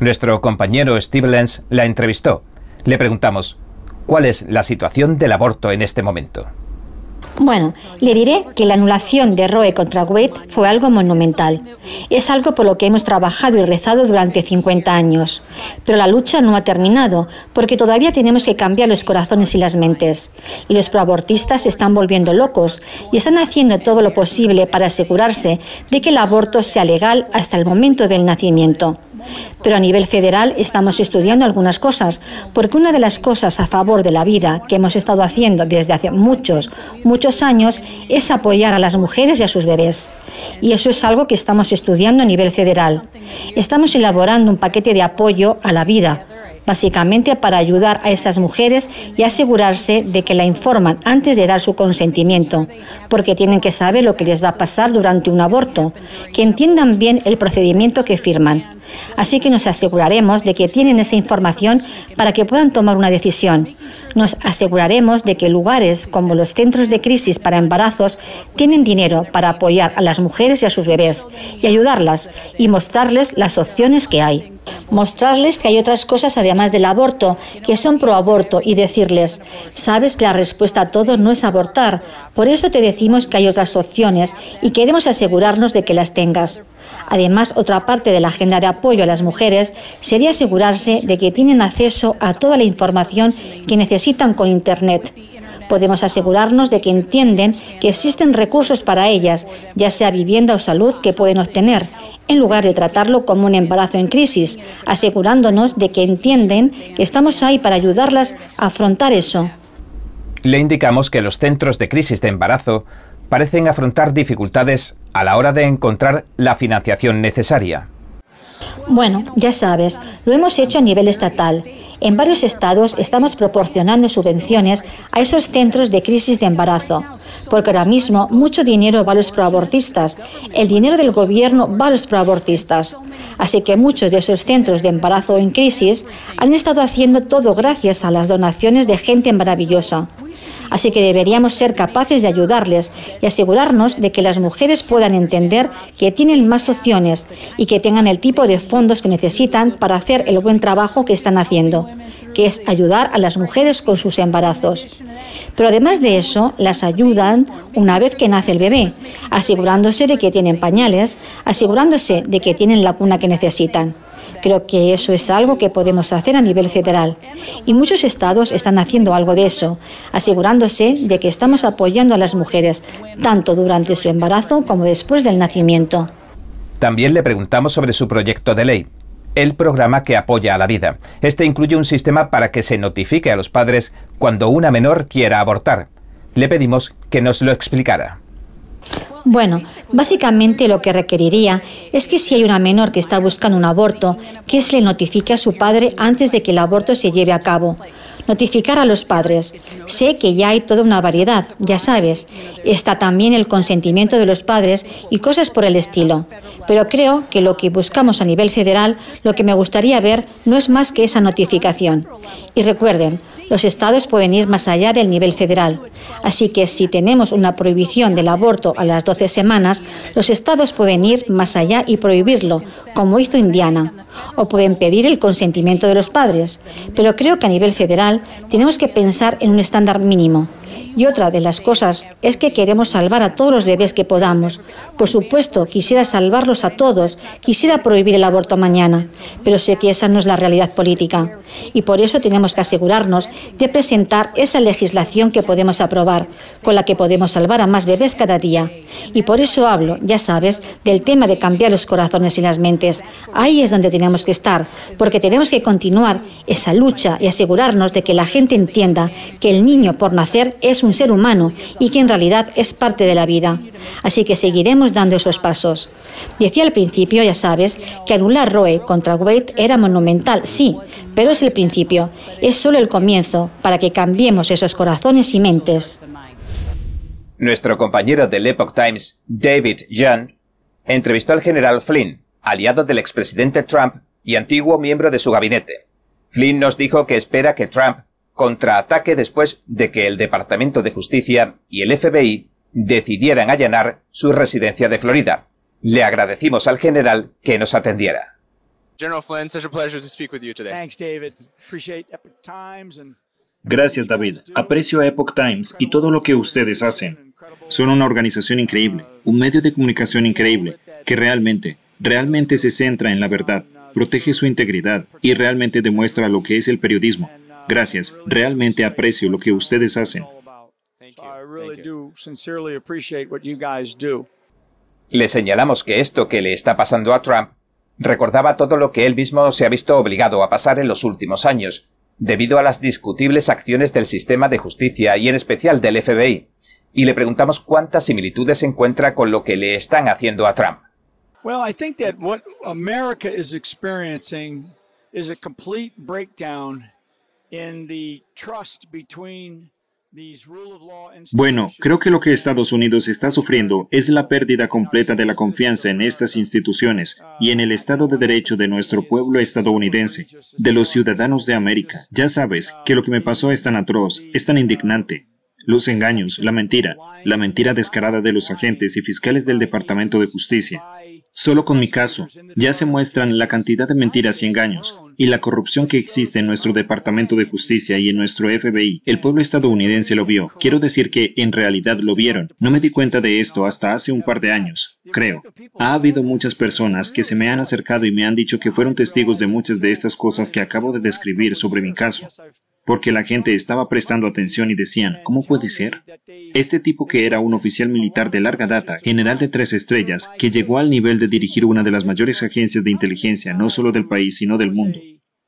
Nuestro compañero Steve Lenz la entrevistó. Le preguntamos, ¿cuál es la situación del aborto en este momento? Bueno, le diré que la anulación de Roe contra Wade fue algo monumental. Es algo por lo que hemos trabajado y rezado durante 50 años. Pero la lucha no ha terminado, porque todavía tenemos que cambiar los corazones y las mentes. Y los proabortistas se están volviendo locos y están haciendo todo lo posible para asegurarse de que el aborto sea legal hasta el momento del nacimiento. Pero a nivel federal estamos estudiando algunas cosas, porque una de las cosas a favor de la vida que hemos estado haciendo desde hace muchos, muchos años es apoyar a las mujeres y a sus bebés. Y eso es algo que estamos estudiando a nivel federal. Estamos elaborando un paquete de apoyo a la vida, básicamente para ayudar a esas mujeres y asegurarse de que la informan antes de dar su consentimiento, porque tienen que saber lo que les va a pasar durante un aborto, que entiendan bien el procedimiento que firman. Así que nos aseguraremos de que tienen esa información para que puedan tomar una decisión. Nos aseguraremos de que lugares como los centros de crisis para embarazos tienen dinero para apoyar a las mujeres y a sus bebés y ayudarlas y mostrarles las opciones que hay. Mostrarles que hay otras cosas además del aborto, que son pro aborto y decirles, sabes que la respuesta a todo no es abortar, por eso te decimos que hay otras opciones y queremos asegurarnos de que las tengas. Además, otra parte de la agenda de apoyo a las mujeres sería asegurarse de que tienen acceso a toda la información que necesitan con Internet. Podemos asegurarnos de que entienden que existen recursos para ellas, ya sea vivienda o salud, que pueden obtener, en lugar de tratarlo como un embarazo en crisis, asegurándonos de que entienden que estamos ahí para ayudarlas a afrontar eso. Le indicamos que los centros de crisis de embarazo parecen afrontar dificultades a la hora de encontrar la financiación necesaria. Bueno, ya sabes, lo hemos hecho a nivel estatal. En varios estados estamos proporcionando subvenciones a esos centros de crisis de embarazo, porque ahora mismo mucho dinero va a los proabortistas. El dinero del gobierno va a los proabortistas. Así que muchos de esos centros de embarazo en crisis han estado haciendo todo gracias a las donaciones de gente maravillosa. Así que deberíamos ser capaces de ayudarles y asegurarnos de que las mujeres puedan entender que tienen más opciones y que tengan el tipo de fondos que necesitan para hacer el buen trabajo que están haciendo, que es ayudar a las mujeres con sus embarazos. Pero además de eso, las ayudan una vez que nace el bebé, asegurándose de que tienen pañales, asegurándose de que tienen la cuna que necesitan. Creo que eso es algo que podemos hacer a nivel federal. Y muchos estados están haciendo algo de eso, asegurándose de que estamos apoyando a las mujeres, tanto durante su embarazo como después del nacimiento. También le preguntamos sobre su proyecto de ley, el programa que apoya a la vida. Este incluye un sistema para que se notifique a los padres cuando una menor quiera abortar. Le pedimos que nos lo explicara. Bueno, básicamente lo que requeriría es que si hay una menor que está buscando un aborto, que se le notifique a su padre antes de que el aborto se lleve a cabo. Notificar a los padres. Sé que ya hay toda una variedad, ya sabes. Está también el consentimiento de los padres y cosas por el estilo. Pero creo que lo que buscamos a nivel federal, lo que me gustaría ver, no es más que esa notificación. Y recuerden, los estados pueden ir más allá del nivel federal. Así que si tenemos una prohibición del aborto a las 12 semanas, los estados pueden ir más allá y prohibirlo, como hizo Indiana. O pueden pedir el consentimiento de los padres. Pero creo que a nivel federal tenemos que pensar en un estándar mínimo. Y otra de las cosas es que queremos salvar a todos los bebés que podamos. Por supuesto, quisiera salvarlos a todos, quisiera prohibir el aborto mañana, pero sé que esa no es la realidad política. Y por eso tenemos que asegurarnos de presentar esa legislación que podemos aprobar, con la que podemos salvar a más bebés cada día. Y por eso hablo, ya sabes, del tema de cambiar los corazones y las mentes. Ahí es donde tenemos que estar, porque tenemos que continuar esa lucha y asegurarnos de que la gente entienda que el niño por nacer es un ser humano y que en realidad es parte de la vida. Así que seguiremos dando esos pasos. Decía al principio, ya sabes, que anular Roe contra Wade era monumental, sí, pero es el principio, es solo el comienzo para que cambiemos esos corazones y mentes. Nuestro compañero del Epoch Times, David Young, entrevistó al general Flynn, aliado del expresidente Trump y antiguo miembro de su gabinete. Flynn nos dijo que espera que Trump contraataque después de que el Departamento de Justicia y el FBI decidieran allanar su residencia de Florida. Le agradecimos al general que nos atendiera. Gracias, David. Aprecio a Epoch Times y todo lo que ustedes hacen. Son una organización increíble, un medio de comunicación increíble, que realmente, realmente se centra en la verdad, protege su integridad y realmente demuestra lo que es el periodismo. Gracias, realmente aprecio lo que ustedes hacen. Le señalamos que esto que le está pasando a Trump recordaba todo lo que él mismo se ha visto obligado a pasar en los últimos años, debido a las discutibles acciones del sistema de justicia y en especial del FBI, y le preguntamos cuántas similitudes encuentra con lo que le están haciendo a Trump. Well, I think that what America is experiencing is a complete breakdown Bueno, creo que lo que Estados Unidos está sufriendo es la pérdida completa de la confianza en estas instituciones y en el Estado de Derecho de nuestro pueblo estadounidense, de los ciudadanos de América. Ya sabes que lo que me pasó es tan atroz, es tan indignante. Los engaños, la mentira, la mentira descarada de los agentes y fiscales del Departamento de Justicia, Solo con mi caso, ya se muestran la cantidad de mentiras y engaños y la corrupción que existe en nuestro Departamento de Justicia y en nuestro FBI. El pueblo estadounidense lo vio. Quiero decir que en realidad lo vieron. No me di cuenta de esto hasta hace un par de años, creo. Ha habido muchas personas que se me han acercado y me han dicho que fueron testigos de muchas de estas cosas que acabo de describir sobre mi caso porque la gente estaba prestando atención y decían, ¿cómo puede ser? Este tipo que era un oficial militar de larga data, general de tres estrellas, que llegó al nivel de dirigir una de las mayores agencias de inteligencia, no solo del país, sino del mundo.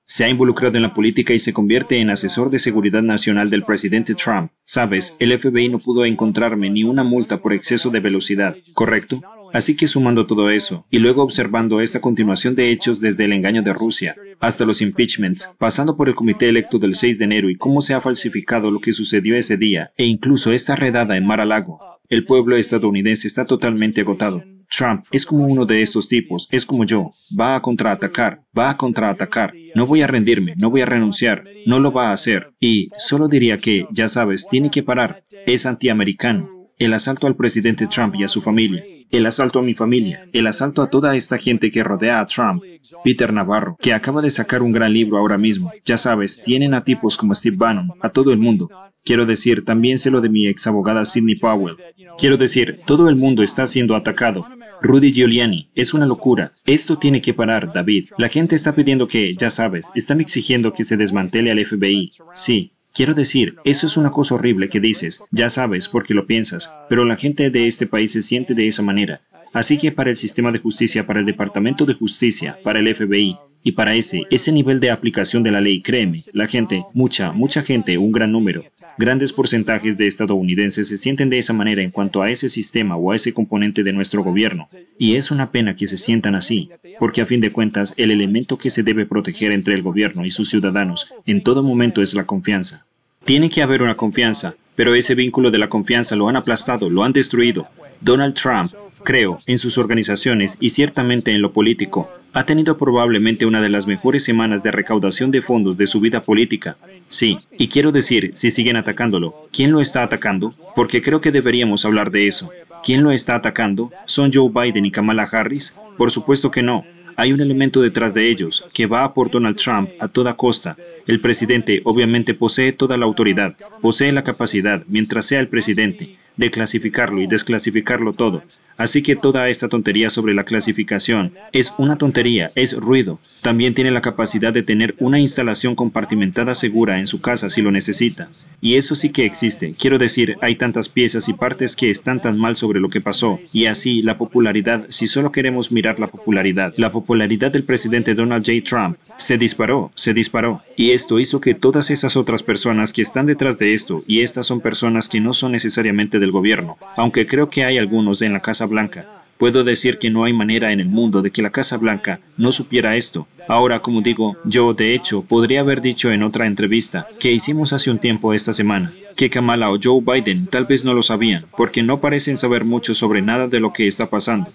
Se ha involucrado en la política y se convierte en asesor de seguridad nacional del presidente Trump. Sabes, el FBI no pudo encontrarme ni una multa por exceso de velocidad, ¿correcto? Así que sumando todo eso, y luego observando esta continuación de hechos desde el engaño de Rusia, hasta los impeachments, pasando por el comité electo del 6 de enero y cómo se ha falsificado lo que sucedió ese día, e incluso esta redada en Mar-a-Lago, el pueblo estadounidense está totalmente agotado. Trump es como uno de estos tipos, es como yo, va a contraatacar, va a contraatacar, no voy a rendirme, no voy a renunciar, no lo va a hacer. Y solo diría que, ya sabes, tiene que parar, es antiamericano. El asalto al presidente Trump y a su familia, el asalto a mi familia, el asalto a toda esta gente que rodea a Trump. Peter Navarro, que acaba de sacar un gran libro ahora mismo. Ya sabes, tienen a tipos como Steve Bannon, a todo el mundo. Quiero decir, también sé lo de mi ex abogada Sidney Powell. Quiero decir, todo el mundo está siendo atacado. Rudy Giuliani, es una locura. Esto tiene que parar, David. La gente está pidiendo que, ya sabes, están exigiendo que se desmantele al FBI. Sí, Quiero decir, eso es una cosa horrible que dices, ya sabes porque lo piensas, pero la gente de este país se siente de esa manera. Así que para el sistema de justicia, para el Departamento de Justicia, para el FBI y para ese, ese nivel de aplicación de la ley, créeme, la gente, mucha, mucha gente, un gran número, grandes porcentajes de estadounidenses se sienten de esa manera en cuanto a ese sistema o a ese componente de nuestro gobierno. Y es una pena que se sientan así, porque a fin de cuentas el elemento que se debe proteger entre el gobierno y sus ciudadanos en todo momento es la confianza. Tiene que haber una confianza, pero ese vínculo de la confianza lo han aplastado, lo han destruido. Donald Trump, creo, en sus organizaciones y ciertamente en lo político, ha tenido probablemente una de las mejores semanas de recaudación de fondos de su vida política. Sí, y quiero decir, si siguen atacándolo, ¿quién lo está atacando? Porque creo que deberíamos hablar de eso. ¿Quién lo está atacando? ¿Son Joe Biden y Kamala Harris? Por supuesto que no. Hay un elemento detrás de ellos que va por Donald Trump a toda costa. El presidente obviamente posee toda la autoridad, posee la capacidad, mientras sea el presidente, de clasificarlo y desclasificarlo todo. Así que toda esta tontería sobre la clasificación es una tontería, es ruido. También tiene la capacidad de tener una instalación compartimentada segura en su casa si lo necesita. Y eso sí que existe. Quiero decir, hay tantas piezas y partes que están tan mal sobre lo que pasó. Y así, la popularidad, si solo queremos mirar la popularidad, la popularidad del presidente Donald J. Trump se disparó, se disparó. Y esto hizo que todas esas otras personas que están detrás de esto, y estas son personas que no son necesariamente del gobierno, aunque creo que hay algunos en la Casa Blanca. Puedo decir que no hay manera en el mundo de que la Casa Blanca no supiera esto. Ahora, como digo, yo de hecho podría haber dicho en otra entrevista que hicimos hace un tiempo esta semana que Kamala o Joe Biden tal vez no lo sabían, porque no parecen saber mucho sobre nada de lo que está pasando.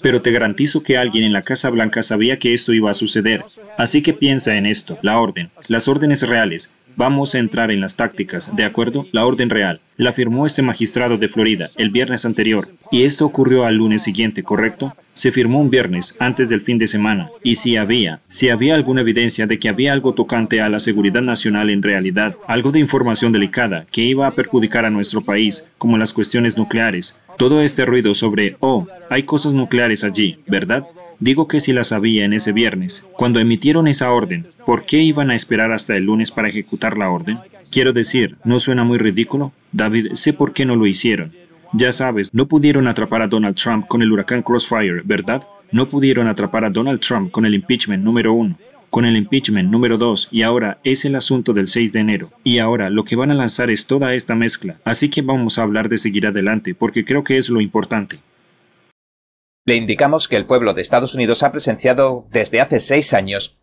Pero te garantizo que alguien en la Casa Blanca sabía que esto iba a suceder. Así que piensa en esto, la orden, las órdenes reales, Vamos a entrar en las tácticas, ¿de acuerdo? La orden real. La firmó este magistrado de Florida el viernes anterior, y esto ocurrió al lunes siguiente, ¿correcto? Se firmó un viernes, antes del fin de semana, y si había, si había alguna evidencia de que había algo tocante a la seguridad nacional en realidad, algo de información delicada que iba a perjudicar a nuestro país, como las cuestiones nucleares, todo este ruido sobre, oh, hay cosas nucleares allí, ¿verdad? Digo que si la sabía en ese viernes, cuando emitieron esa orden, ¿por qué iban a esperar hasta el lunes para ejecutar la orden? Quiero decir, ¿no suena muy ridículo? David, sé por qué no lo hicieron. Ya sabes, no pudieron atrapar a Donald Trump con el huracán Crossfire, ¿verdad? No pudieron atrapar a Donald Trump con el impeachment número uno, con el impeachment número dos, y ahora es el asunto del 6 de enero. Y ahora lo que van a lanzar es toda esta mezcla. Así que vamos a hablar de seguir adelante, porque creo que es lo importante. Le indicamos que el pueblo de Estados Unidos ha presenciado desde hace seis años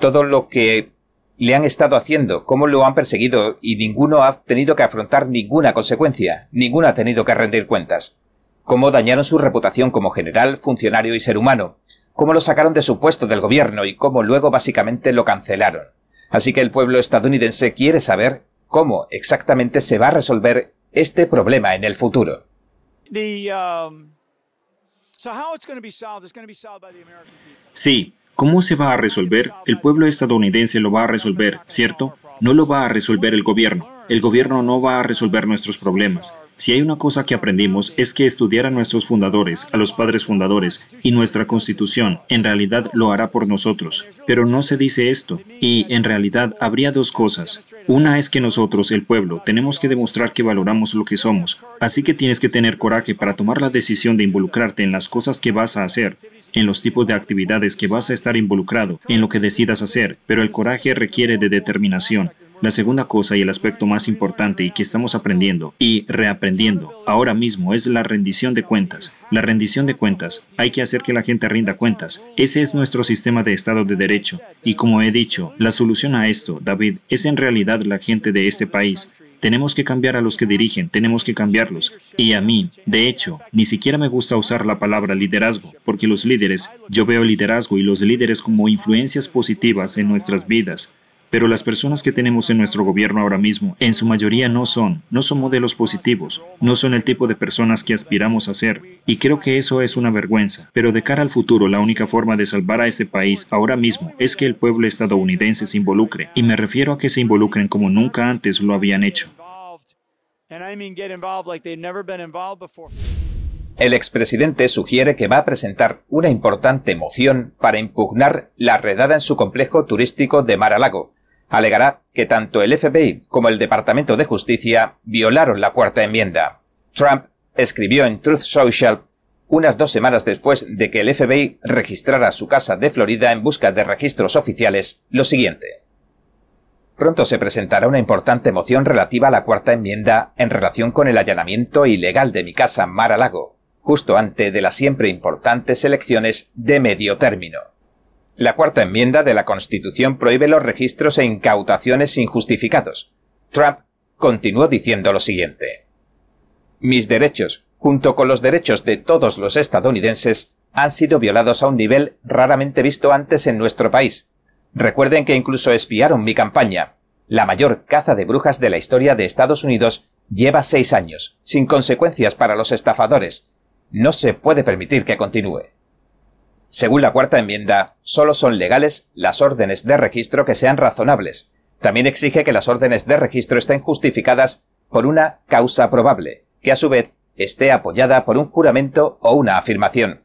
todo lo que le han estado haciendo, cómo lo han perseguido y ninguno ha tenido que afrontar ninguna consecuencia, ninguno ha tenido que rendir cuentas. Cómo dañaron su reputación como general, funcionario y ser humano, cómo lo sacaron de su puesto del gobierno y cómo luego básicamente lo cancelaron. Así que el pueblo estadounidense quiere saber cómo exactamente se va a resolver este problema en el futuro. Um, Sí, ¿cómo se va a resolver? El pueblo estadounidense lo va a resolver, ¿cierto? No lo va a resolver el gobierno. El gobierno no va a resolver nuestros problemas. Si hay una cosa que aprendimos es que estudiar a nuestros fundadores, a los padres fundadores y nuestra constitución en realidad lo hará por nosotros. Pero no se dice esto. Y en realidad habría dos cosas. Una es que nosotros, el pueblo, tenemos que demostrar que valoramos lo que somos. Así que tienes que tener coraje para tomar la decisión de involucrarte en las cosas que vas a hacer, en los tipos de actividades que vas a estar involucrado, en lo que decidas hacer. Pero el coraje requiere de determinación. La segunda cosa y el aspecto más importante y que estamos aprendiendo y reaprendiendo ahora mismo es la rendición de cuentas. La rendición de cuentas. Hay que hacer que la gente rinda cuentas. Ese es nuestro sistema de Estado de Derecho. Y como he dicho, la solución a esto, David, es en realidad la gente de este país. Tenemos que cambiar a los que dirigen, tenemos que cambiarlos. Y a mí, de hecho, ni siquiera me gusta usar la palabra liderazgo, porque los líderes, yo veo liderazgo y los líderes como influencias positivas en nuestras vidas. Pero las personas que tenemos en nuestro gobierno ahora mismo, en su mayoría no son, no son modelos positivos, no son el tipo de personas que aspiramos a ser. Y creo que eso es una vergüenza. Pero de cara al futuro, la única forma de salvar a este país ahora mismo es que el pueblo estadounidense se involucre. Y me refiero a que se involucren como nunca antes lo habían hecho. El expresidente sugiere que va a presentar una importante moción para impugnar la redada en su complejo turístico de Mar-a-Lago, alegará que tanto el FBI como el Departamento de Justicia violaron la cuarta enmienda. Trump escribió en Truth Social unas dos semanas después de que el FBI registrara su casa de Florida en busca de registros oficiales lo siguiente. Pronto se presentará una importante moción relativa a la cuarta enmienda en relación con el allanamiento ilegal de mi casa Mar-a-Lago, justo antes de las siempre importantes elecciones de medio término. La cuarta enmienda de la Constitución prohíbe los registros e incautaciones injustificados. Trump continuó diciendo lo siguiente. Mis derechos, junto con los derechos de todos los estadounidenses, han sido violados a un nivel raramente visto antes en nuestro país. Recuerden que incluso espiaron mi campaña. La mayor caza de brujas de la historia de Estados Unidos lleva seis años, sin consecuencias para los estafadores. No se puede permitir que continúe. Según la cuarta enmienda, solo son legales las órdenes de registro que sean razonables. También exige que las órdenes de registro estén justificadas por una causa probable, que a su vez esté apoyada por un juramento o una afirmación.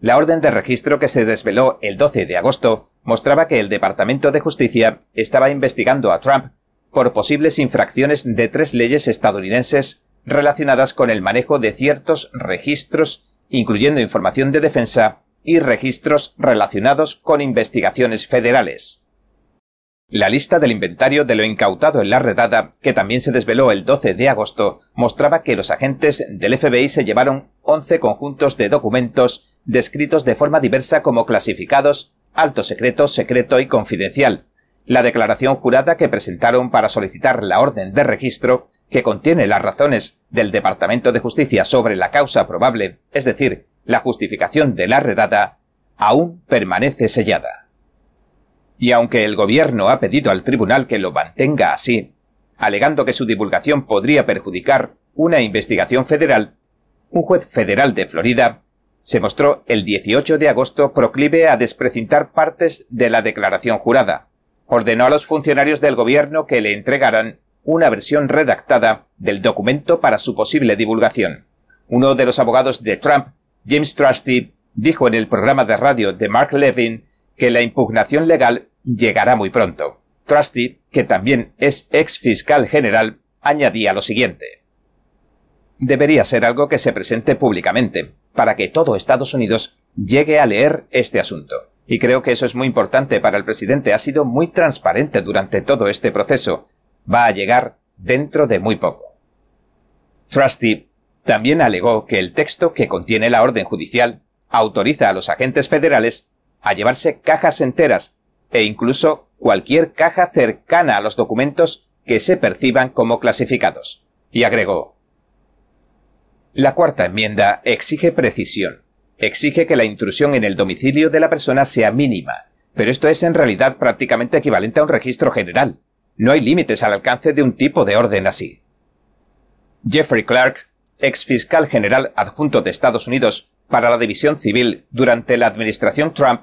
La orden de registro que se desveló el 12 de agosto mostraba que el Departamento de Justicia estaba investigando a Trump por posibles infracciones de tres leyes estadounidenses relacionadas con el manejo de ciertos registros, incluyendo información de defensa y registros relacionados con investigaciones federales. La lista del inventario de lo incautado en la redada, que también se desveló el 12 de agosto, mostraba que los agentes del FBI se llevaron 11 conjuntos de documentos descritos de forma diversa como clasificados, alto secreto, secreto y confidencial. La declaración jurada que presentaron para solicitar la orden de registro, que contiene las razones del Departamento de Justicia sobre la causa probable, es decir, la justificación de la redada aún permanece sellada. Y aunque el gobierno ha pedido al tribunal que lo mantenga así, alegando que su divulgación podría perjudicar una investigación federal, un juez federal de Florida se mostró el 18 de agosto proclive a desprecintar partes de la declaración jurada. Ordenó a los funcionarios del gobierno que le entregaran una versión redactada del documento para su posible divulgación. Uno de los abogados de Trump James Trusty dijo en el programa de radio de Mark Levin que la impugnación legal llegará muy pronto. Trusty, que también es ex fiscal general, añadía lo siguiente. Debería ser algo que se presente públicamente, para que todo Estados Unidos llegue a leer este asunto. Y creo que eso es muy importante para el presidente. Ha sido muy transparente durante todo este proceso. Va a llegar dentro de muy poco. Trusty también alegó que el texto que contiene la orden judicial autoriza a los agentes federales a llevarse cajas enteras e incluso cualquier caja cercana a los documentos que se perciban como clasificados. Y agregó, La cuarta enmienda exige precisión, exige que la intrusión en el domicilio de la persona sea mínima, pero esto es en realidad prácticamente equivalente a un registro general. No hay límites al alcance de un tipo de orden así. Jeffrey Clark, ex fiscal general adjunto de Estados Unidos para la División Civil durante la administración Trump,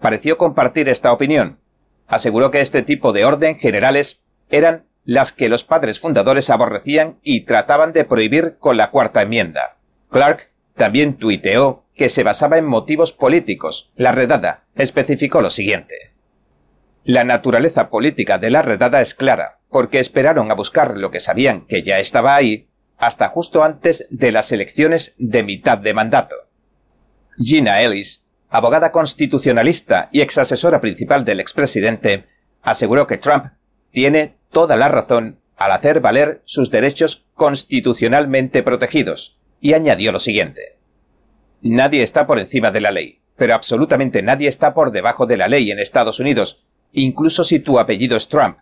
pareció compartir esta opinión. Aseguró que este tipo de orden generales eran las que los padres fundadores aborrecían y trataban de prohibir con la cuarta enmienda. Clark también tuiteó que se basaba en motivos políticos. La redada especificó lo siguiente. La naturaleza política de la redada es clara, porque esperaron a buscar lo que sabían que ya estaba ahí hasta justo antes de las elecciones de mitad de mandato. Gina Ellis, abogada constitucionalista y ex asesora principal del expresidente, aseguró que Trump tiene toda la razón al hacer valer sus derechos constitucionalmente protegidos, y añadió lo siguiente. Nadie está por encima de la ley, pero absolutamente nadie está por debajo de la ley en Estados Unidos, incluso si tu apellido es Trump.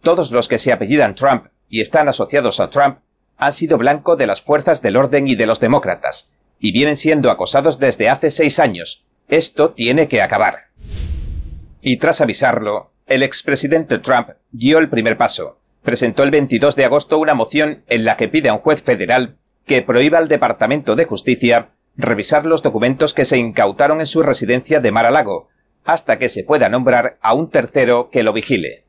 Todos los que se apellidan Trump y están asociados a Trump han sido blanco de las fuerzas del orden y de los demócratas, y vienen siendo acosados desde hace seis años. Esto tiene que acabar. Y tras avisarlo, el expresidente Trump dio el primer paso. Presentó el 22 de agosto una moción en la que pide a un juez federal que prohíba al Departamento de Justicia revisar los documentos que se incautaron en su residencia de Mar-a-Lago, hasta que se pueda nombrar a un tercero que lo vigile.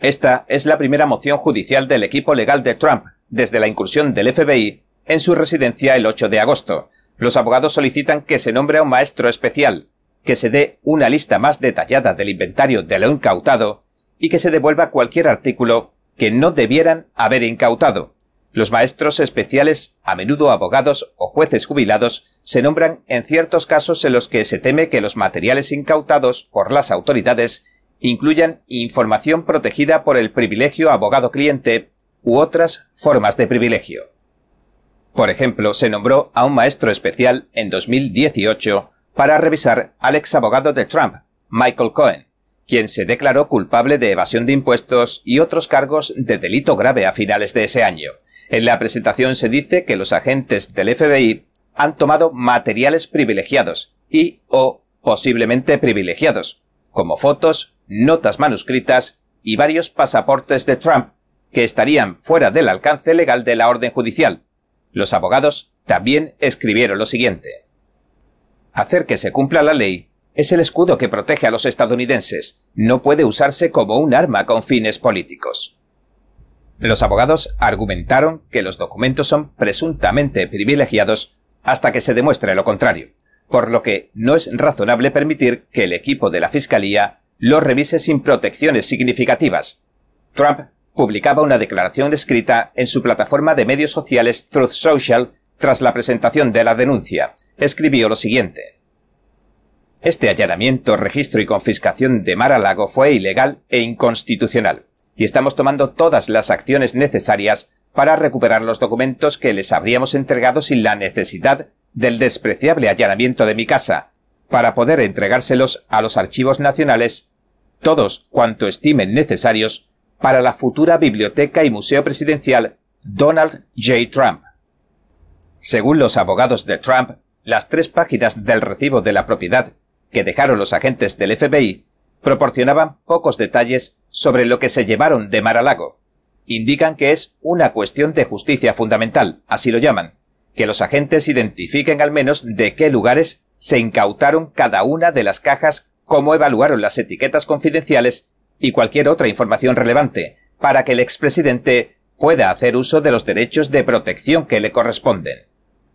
Esta es la primera moción judicial del equipo legal de Trump, desde la incursión del FBI en su residencia el 8 de agosto. Los abogados solicitan que se nombre a un maestro especial, que se dé una lista más detallada del inventario de lo incautado y que se devuelva cualquier artículo que no debieran haber incautado. Los maestros especiales, a menudo abogados o jueces jubilados, se nombran en ciertos casos en los que se teme que los materiales incautados por las autoridades incluyan información protegida por el privilegio abogado-cliente u otras formas de privilegio. Por ejemplo, se nombró a un maestro especial en 2018 para revisar al ex abogado de Trump, Michael Cohen, quien se declaró culpable de evasión de impuestos y otros cargos de delito grave a finales de ese año. En la presentación se dice que los agentes del FBI han tomado materiales privilegiados y o posiblemente privilegiados, como fotos, notas manuscritas y varios pasaportes de Trump que estarían fuera del alcance legal de la orden judicial. Los abogados también escribieron lo siguiente. Hacer que se cumpla la ley es el escudo que protege a los estadounidenses. No puede usarse como un arma con fines políticos. Los abogados argumentaron que los documentos son presuntamente privilegiados hasta que se demuestre lo contrario, por lo que no es razonable permitir que el equipo de la Fiscalía los revise sin protecciones significativas. Trump publicaba una declaración escrita en su plataforma de medios sociales Truth Social tras la presentación de la denuncia. Escribió lo siguiente. Este allanamiento, registro y confiscación de Mar-a-Lago fue ilegal e inconstitucional, y estamos tomando todas las acciones necesarias para recuperar los documentos que les habríamos entregado sin la necesidad del despreciable allanamiento de mi casa, para poder entregárselos a los archivos nacionales, todos cuanto estimen necesarios, para la futura Biblioteca y Museo Presidencial Donald J. Trump. Según los abogados de Trump, las tres páginas del recibo de la propiedad que dejaron los agentes del FBI proporcionaban pocos detalles sobre lo que se llevaron de Mar-a-Lago. Indican que es una cuestión de justicia fundamental, así lo llaman, que los agentes identifiquen al menos de qué lugares se incautaron cada una de las cajas, cómo evaluaron las etiquetas confidenciales y cualquier otra información relevante, para que el expresidente pueda hacer uso de los derechos de protección que le corresponden.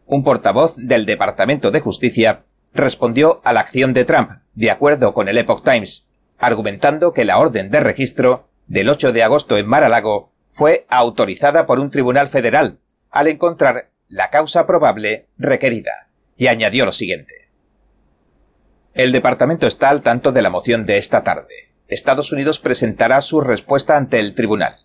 Un portavoz del Departamento de Justicia respondió a la acción de Trump, de acuerdo con el Epoch Times, argumentando que la orden de registro del 8 de agosto en Mar-a-Lago fue autorizada por un tribunal federal al encontrar la causa probable requerida, y añadió lo siguiente. El departamento está al tanto de la moción de esta tarde. Estados Unidos presentará su respuesta ante el tribunal.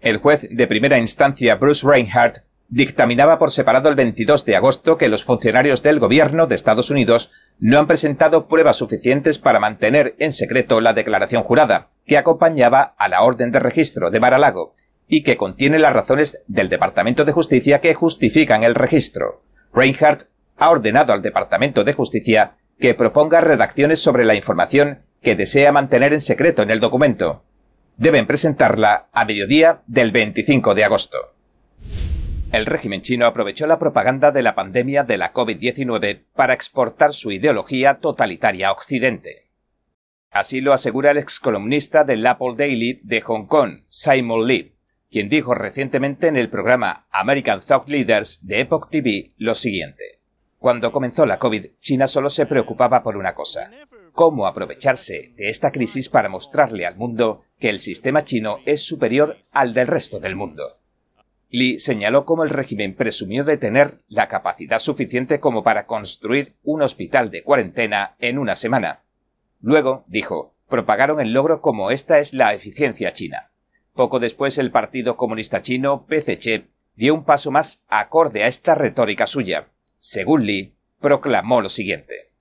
El juez de primera instancia Bruce Reinhardt dictaminaba por separado el 22 de agosto que los funcionarios del gobierno de Estados Unidos no han presentado pruebas suficientes para mantener en secreto la declaración jurada que acompañaba a la orden de registro de Mar-a-Lago y que contiene las razones del Departamento de Justicia que justifican el registro. Reinhardt ha ordenado al Departamento de Justicia que proponga redacciones sobre la información que desea mantener en secreto en el documento. Deben presentarla a mediodía del 25 de agosto. El régimen chino aprovechó la propaganda de la pandemia de la COVID-19 para exportar su ideología totalitaria a Occidente. Así lo asegura el excolumnista del Apple Daily de Hong Kong, Simon Lee, quien dijo recientemente en el programa American Thought Leaders de Epoch TV lo siguiente. Cuando comenzó la COVID, China solo se preocupaba por una cosa, cómo aprovecharse de esta crisis para mostrarle al mundo que el sistema chino es superior al del resto del mundo. Lee señaló cómo el régimen presumió de tener la capacidad suficiente como para construir un hospital de cuarentena en una semana. Luego, dijo, propagaron el logro como esta es la eficiencia china. Poco después el Partido Comunista Chino, PCC, dio un paso más acorde a esta retórica suya. Según Lee, proclamó lo siguiente.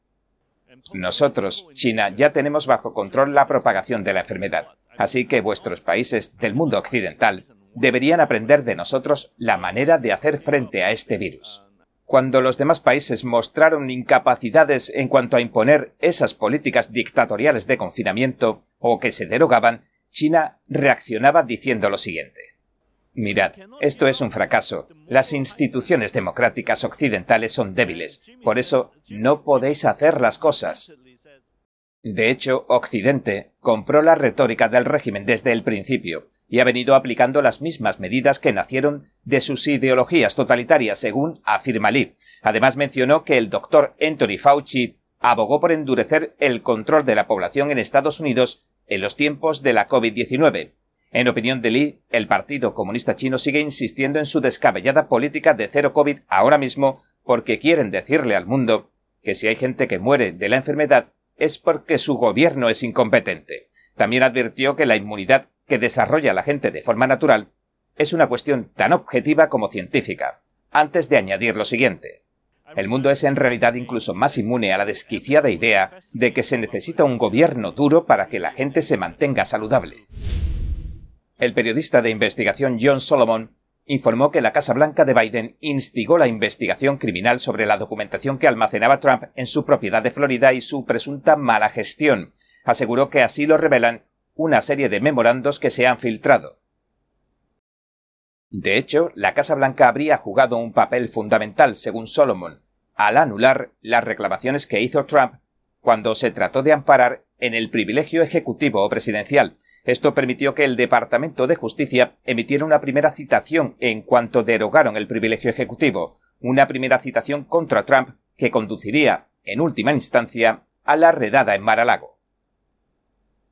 Nosotros, China, ya tenemos bajo control la propagación de la enfermedad, así que vuestros países del mundo occidental deberían aprender de nosotros la manera de hacer frente a este virus. Cuando los demás países mostraron incapacidades en cuanto a imponer esas políticas dictatoriales de confinamiento o que se derogaban, China reaccionaba diciendo lo siguiente. Mirad, esto es un fracaso. Las instituciones democráticas occidentales son débiles, por eso no podéis hacer las cosas. De hecho, Occidente compró la retórica del régimen desde el principio y ha venido aplicando las mismas medidas que nacieron de sus ideologías totalitarias, según afirma Lee. Además mencionó que el doctor Anthony Fauci abogó por endurecer el control de la población en Estados Unidos en los tiempos de la COVID-19. En opinión de Lee, el Partido Comunista Chino sigue insistiendo en su descabellada política de cero COVID ahora mismo porque quieren decirle al mundo que si hay gente que muere de la enfermedad es porque su gobierno es incompetente. También advirtió que la inmunidad que desarrolla la gente de forma natural es una cuestión tan objetiva como científica, antes de añadir lo siguiente. El mundo es en realidad incluso más inmune a la desquiciada idea de que se necesita un gobierno duro para que la gente se mantenga saludable. El periodista de investigación John Solomon informó que la Casa Blanca de Biden instigó la investigación criminal sobre la documentación que almacenaba Trump en su propiedad de Florida y su presunta mala gestión. Aseguró que así lo revelan una serie de memorandos que se han filtrado. De hecho, la Casa Blanca habría jugado un papel fundamental, según Solomon, al anular las reclamaciones que hizo Trump cuando se trató de amparar en el privilegio ejecutivo o presidencial. Esto permitió que el Departamento de Justicia emitiera una primera citación en cuanto derogaron el privilegio ejecutivo, una primera citación contra Trump que conduciría, en última instancia, a la redada en Mar-a-Lago.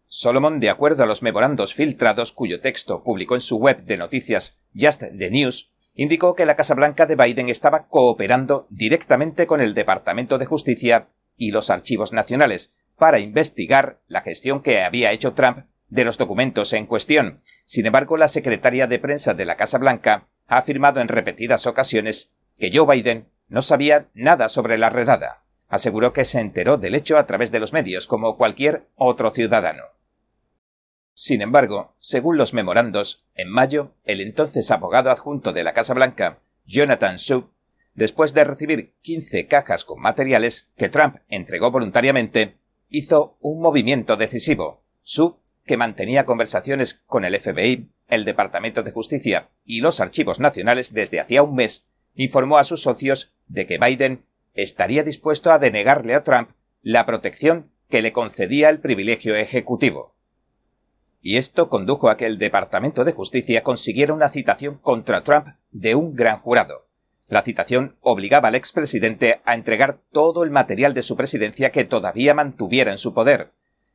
Solomon, de acuerdo a los memorandos filtrados cuyo texto publicó en su web de noticias Just the News, indicó que la Casa Blanca de Biden estaba cooperando directamente con el Departamento de Justicia y los archivos nacionales para investigar la gestión que había hecho Trump de los documentos en cuestión. Sin embargo, la secretaria de prensa de la Casa Blanca ha afirmado en repetidas ocasiones que Joe Biden no sabía nada sobre la redada. Aseguró que se enteró del hecho a través de los medios como cualquier otro ciudadano. Sin embargo, según los memorandos, en mayo, el entonces abogado adjunto de la Casa Blanca, Jonathan Sue, después de recibir 15 cajas con materiales que Trump entregó voluntariamente, hizo un movimiento decisivo. Sue, que mantenía conversaciones con el FBI, el Departamento de Justicia y los archivos nacionales desde hacía un mes, informó a sus socios de que Biden estaría dispuesto a denegarle a Trump la protección que le concedía el privilegio ejecutivo y esto condujo a que el Departamento de Justicia consiguiera una citación contra Trump de un gran jurado. La citación obligaba al expresidente a entregar todo el material de su presidencia que todavía mantuviera en su poder.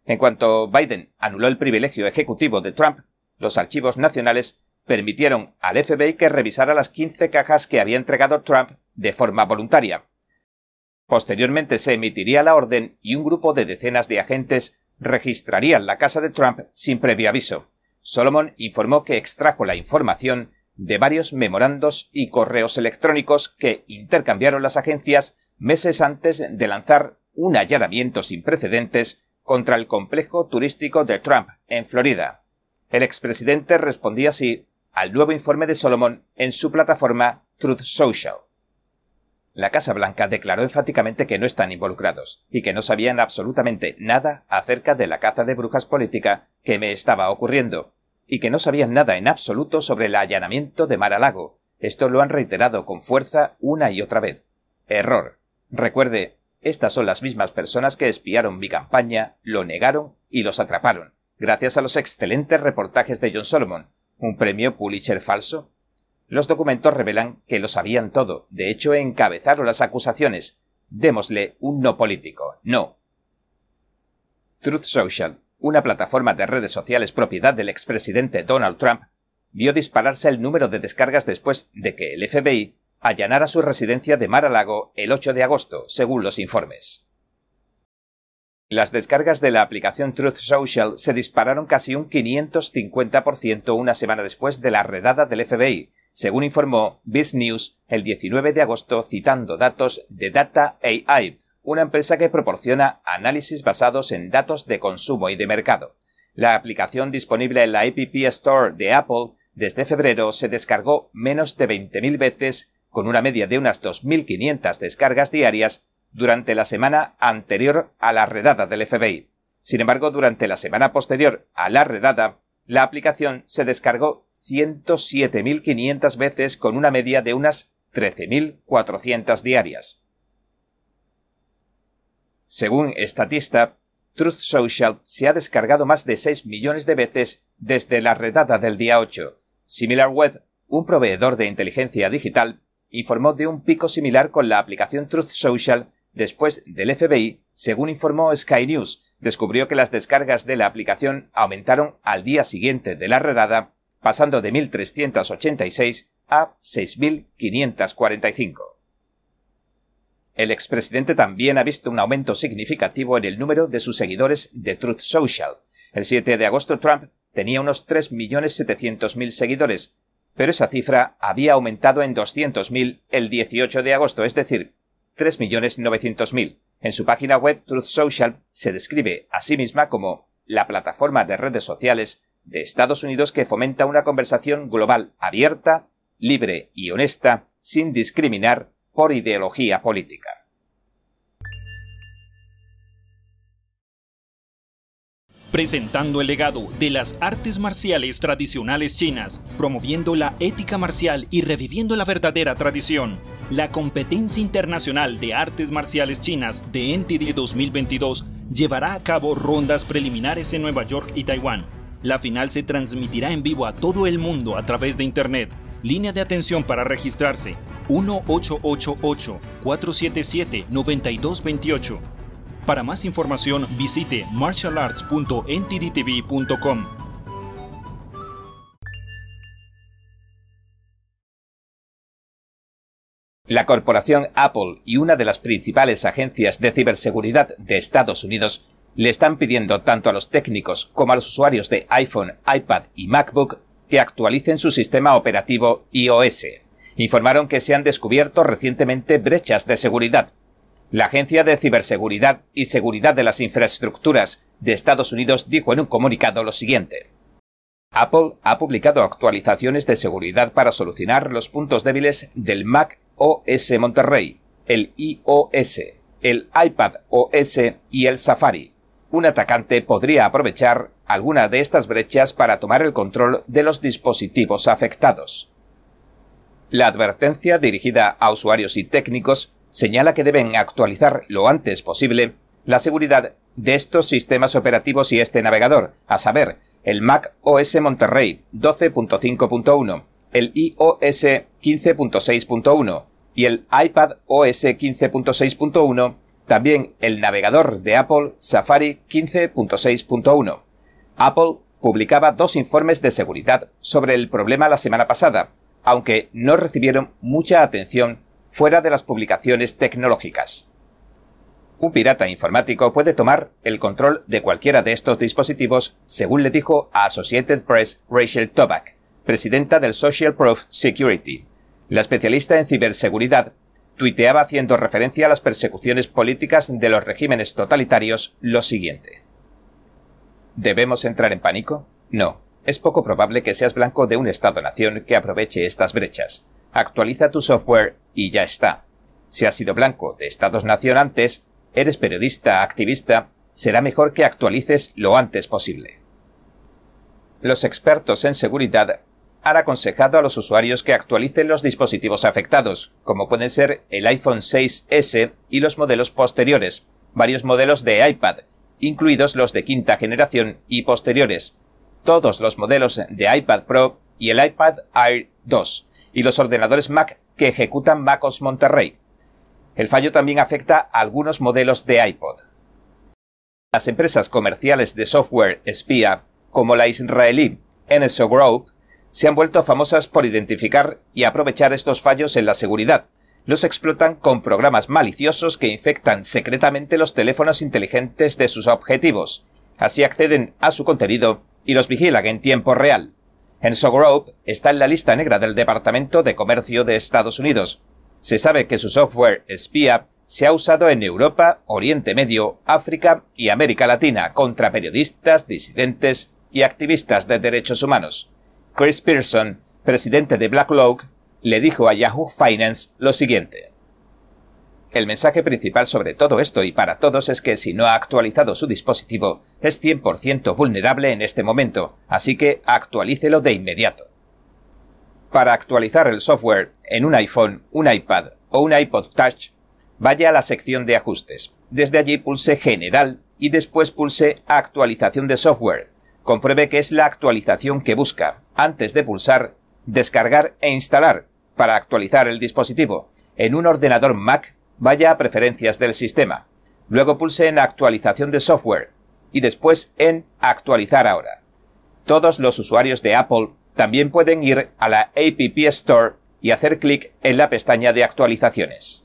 En cuanto Biden anuló el privilegio ejecutivo de Trump, los archivos nacionales permitieron al FBI que revisara las 15 cajas que había entregado Trump de forma voluntaria. Posteriormente se emitiría la orden y un grupo de decenas de agentes registrarían la casa de Trump sin previo aviso. Solomon informó que extrajo la información de varios memorandos y correos electrónicos que intercambiaron las agencias meses antes de lanzar un allanamiento sin precedentes contra el complejo turístico de Trump en Florida. El expresidente respondía así al nuevo informe de Solomon en su plataforma Truth Social. La Casa Blanca declaró enfáticamente que no están involucrados y que no sabían absolutamente nada acerca de la caza de brujas política que me estaba ocurriendo, y que no sabían nada en absoluto sobre el allanamiento de Mar-a-Lago. Esto lo han reiterado con fuerza una y otra vez. Error. Recuerde, estas son las mismas personas que espiaron mi campaña, lo negaron y los atraparon, gracias a los excelentes reportajes de John Solomon, un premio Pulitzer falso los documentos revelan que lo sabían todo. De hecho, encabezaron las acusaciones. Démosle un no político. No. Truth Social, una plataforma de redes sociales propiedad del expresidente Donald Trump, vio dispararse el número de descargas después de que el FBI allanara su residencia de Mar-a-Lago el 8 de agosto, según los informes. Las descargas de la aplicación Truth Social se dispararon casi un 550% una semana después de la redada del FBI, según informó Biz News el 19 de agosto citando datos de Data AI, una empresa que proporciona análisis basados en datos de consumo y de mercado. La aplicación disponible en la App Store de Apple desde febrero se descargó menos de 20.000 veces, con una media de unas 2.500 descargas diarias durante la semana anterior a la redada del FBI. Sin embargo, durante la semana posterior a la redada, la aplicación se descargó 107.500 veces con una media de unas 13.400 diarias. Según Statista, Truth Social se ha descargado más de 6 millones de veces desde la redada del día 8. SimilarWeb, un proveedor de inteligencia digital, informó de un pico similar con la aplicación Truth Social después del FBI, según informó Sky News, descubrió que las descargas de la aplicación aumentaron al día siguiente de la redada pasando de 1.386 a 6.545. El expresidente también ha visto un aumento significativo en el número de sus seguidores de Truth Social. El 7 de agosto Trump tenía unos 3.700.000 seguidores, pero esa cifra había aumentado en 200.000 el 18 de agosto, es decir, 3.900.000. En su página web Truth Social se describe a sí misma como la plataforma de redes sociales de Estados Unidos que fomenta una conversación global abierta, libre y honesta, sin discriminar por ideología política. Presentando el legado de las artes marciales tradicionales chinas, promoviendo la ética marcial y reviviendo la verdadera tradición la competencia internacional de artes marciales chinas de Entity 2022 llevará a cabo rondas preliminares en Nueva York y Taiwán. La final se transmitirá en vivo a todo el mundo a través de Internet. Línea de atención para registrarse 1888-477-9228. Para más información visite martialarts.entitytv.com. La corporación Apple y una de las principales agencias de ciberseguridad de Estados Unidos le están pidiendo tanto a los técnicos como a los usuarios de iPhone, iPad y MacBook que actualicen su sistema operativo iOS. Informaron que se han descubierto recientemente brechas de seguridad. La Agencia de Ciberseguridad y Seguridad de las Infraestructuras de Estados Unidos dijo en un comunicado lo siguiente. Apple ha publicado actualizaciones de seguridad para solucionar los puntos débiles del Mac OS Monterrey, el iOS, el iPad OS y el Safari. Un atacante podría aprovechar alguna de estas brechas para tomar el control de los dispositivos afectados. La advertencia dirigida a usuarios y técnicos señala que deben actualizar lo antes posible la seguridad de estos sistemas operativos y este navegador, a saber, el Mac OS Monterrey 12.5.1, el iOS 15.6.1 y el iPad OS 15.6.1, también el navegador de Apple Safari 15.6.1. Apple publicaba dos informes de seguridad sobre el problema la semana pasada, aunque no recibieron mucha atención fuera de las publicaciones tecnológicas. Un pirata informático puede tomar el control de cualquiera de estos dispositivos, según le dijo a Associated Press Rachel Toback, presidenta del Social Proof Security. La especialista en ciberseguridad tuiteaba haciendo referencia a las persecuciones políticas de los regímenes totalitarios lo siguiente. ¿Debemos entrar en pánico? No. Es poco probable que seas blanco de un Estado-nación que aproveche estas brechas. Actualiza tu software y ya está. Si has sido blanco de Estados-nación antes, eres periodista, activista, será mejor que actualices lo antes posible. Los expertos en seguridad han aconsejado a los usuarios que actualicen los dispositivos afectados, como pueden ser el iPhone 6S y los modelos posteriores, varios modelos de iPad, incluidos los de quinta generación y posteriores, todos los modelos de iPad Pro y el iPad Air 2, y los ordenadores Mac que ejecutan MacOS Monterrey, el fallo también afecta a algunos modelos de iPod. Las empresas comerciales de software espía, como la israelí NSO Group, se han vuelto famosas por identificar y aprovechar estos fallos en la seguridad. Los explotan con programas maliciosos que infectan secretamente los teléfonos inteligentes de sus objetivos. Así acceden a su contenido y los vigilan en tiempo real. Enso Group está en la lista negra del Departamento de Comercio de Estados Unidos, se sabe que su software espía se ha usado en Europa, Oriente Medio, África y América Latina contra periodistas, disidentes y activistas de derechos humanos. Chris Pearson, presidente de BlackRock, le dijo a Yahoo Finance lo siguiente. El mensaje principal sobre todo esto y para todos es que si no ha actualizado su dispositivo, es 100% vulnerable en este momento, así que actualícelo de inmediato. Para actualizar el software en un iPhone, un iPad o un iPod Touch, vaya a la sección de ajustes. Desde allí pulse General y después pulse Actualización de software. Compruebe que es la actualización que busca, antes de pulsar Descargar e instalar para actualizar el dispositivo. En un ordenador Mac, vaya a Preferencias del sistema. Luego pulse en Actualización de software y después en Actualizar ahora. Todos los usuarios de Apple también pueden ir a la App Store y hacer clic en la pestaña de actualizaciones.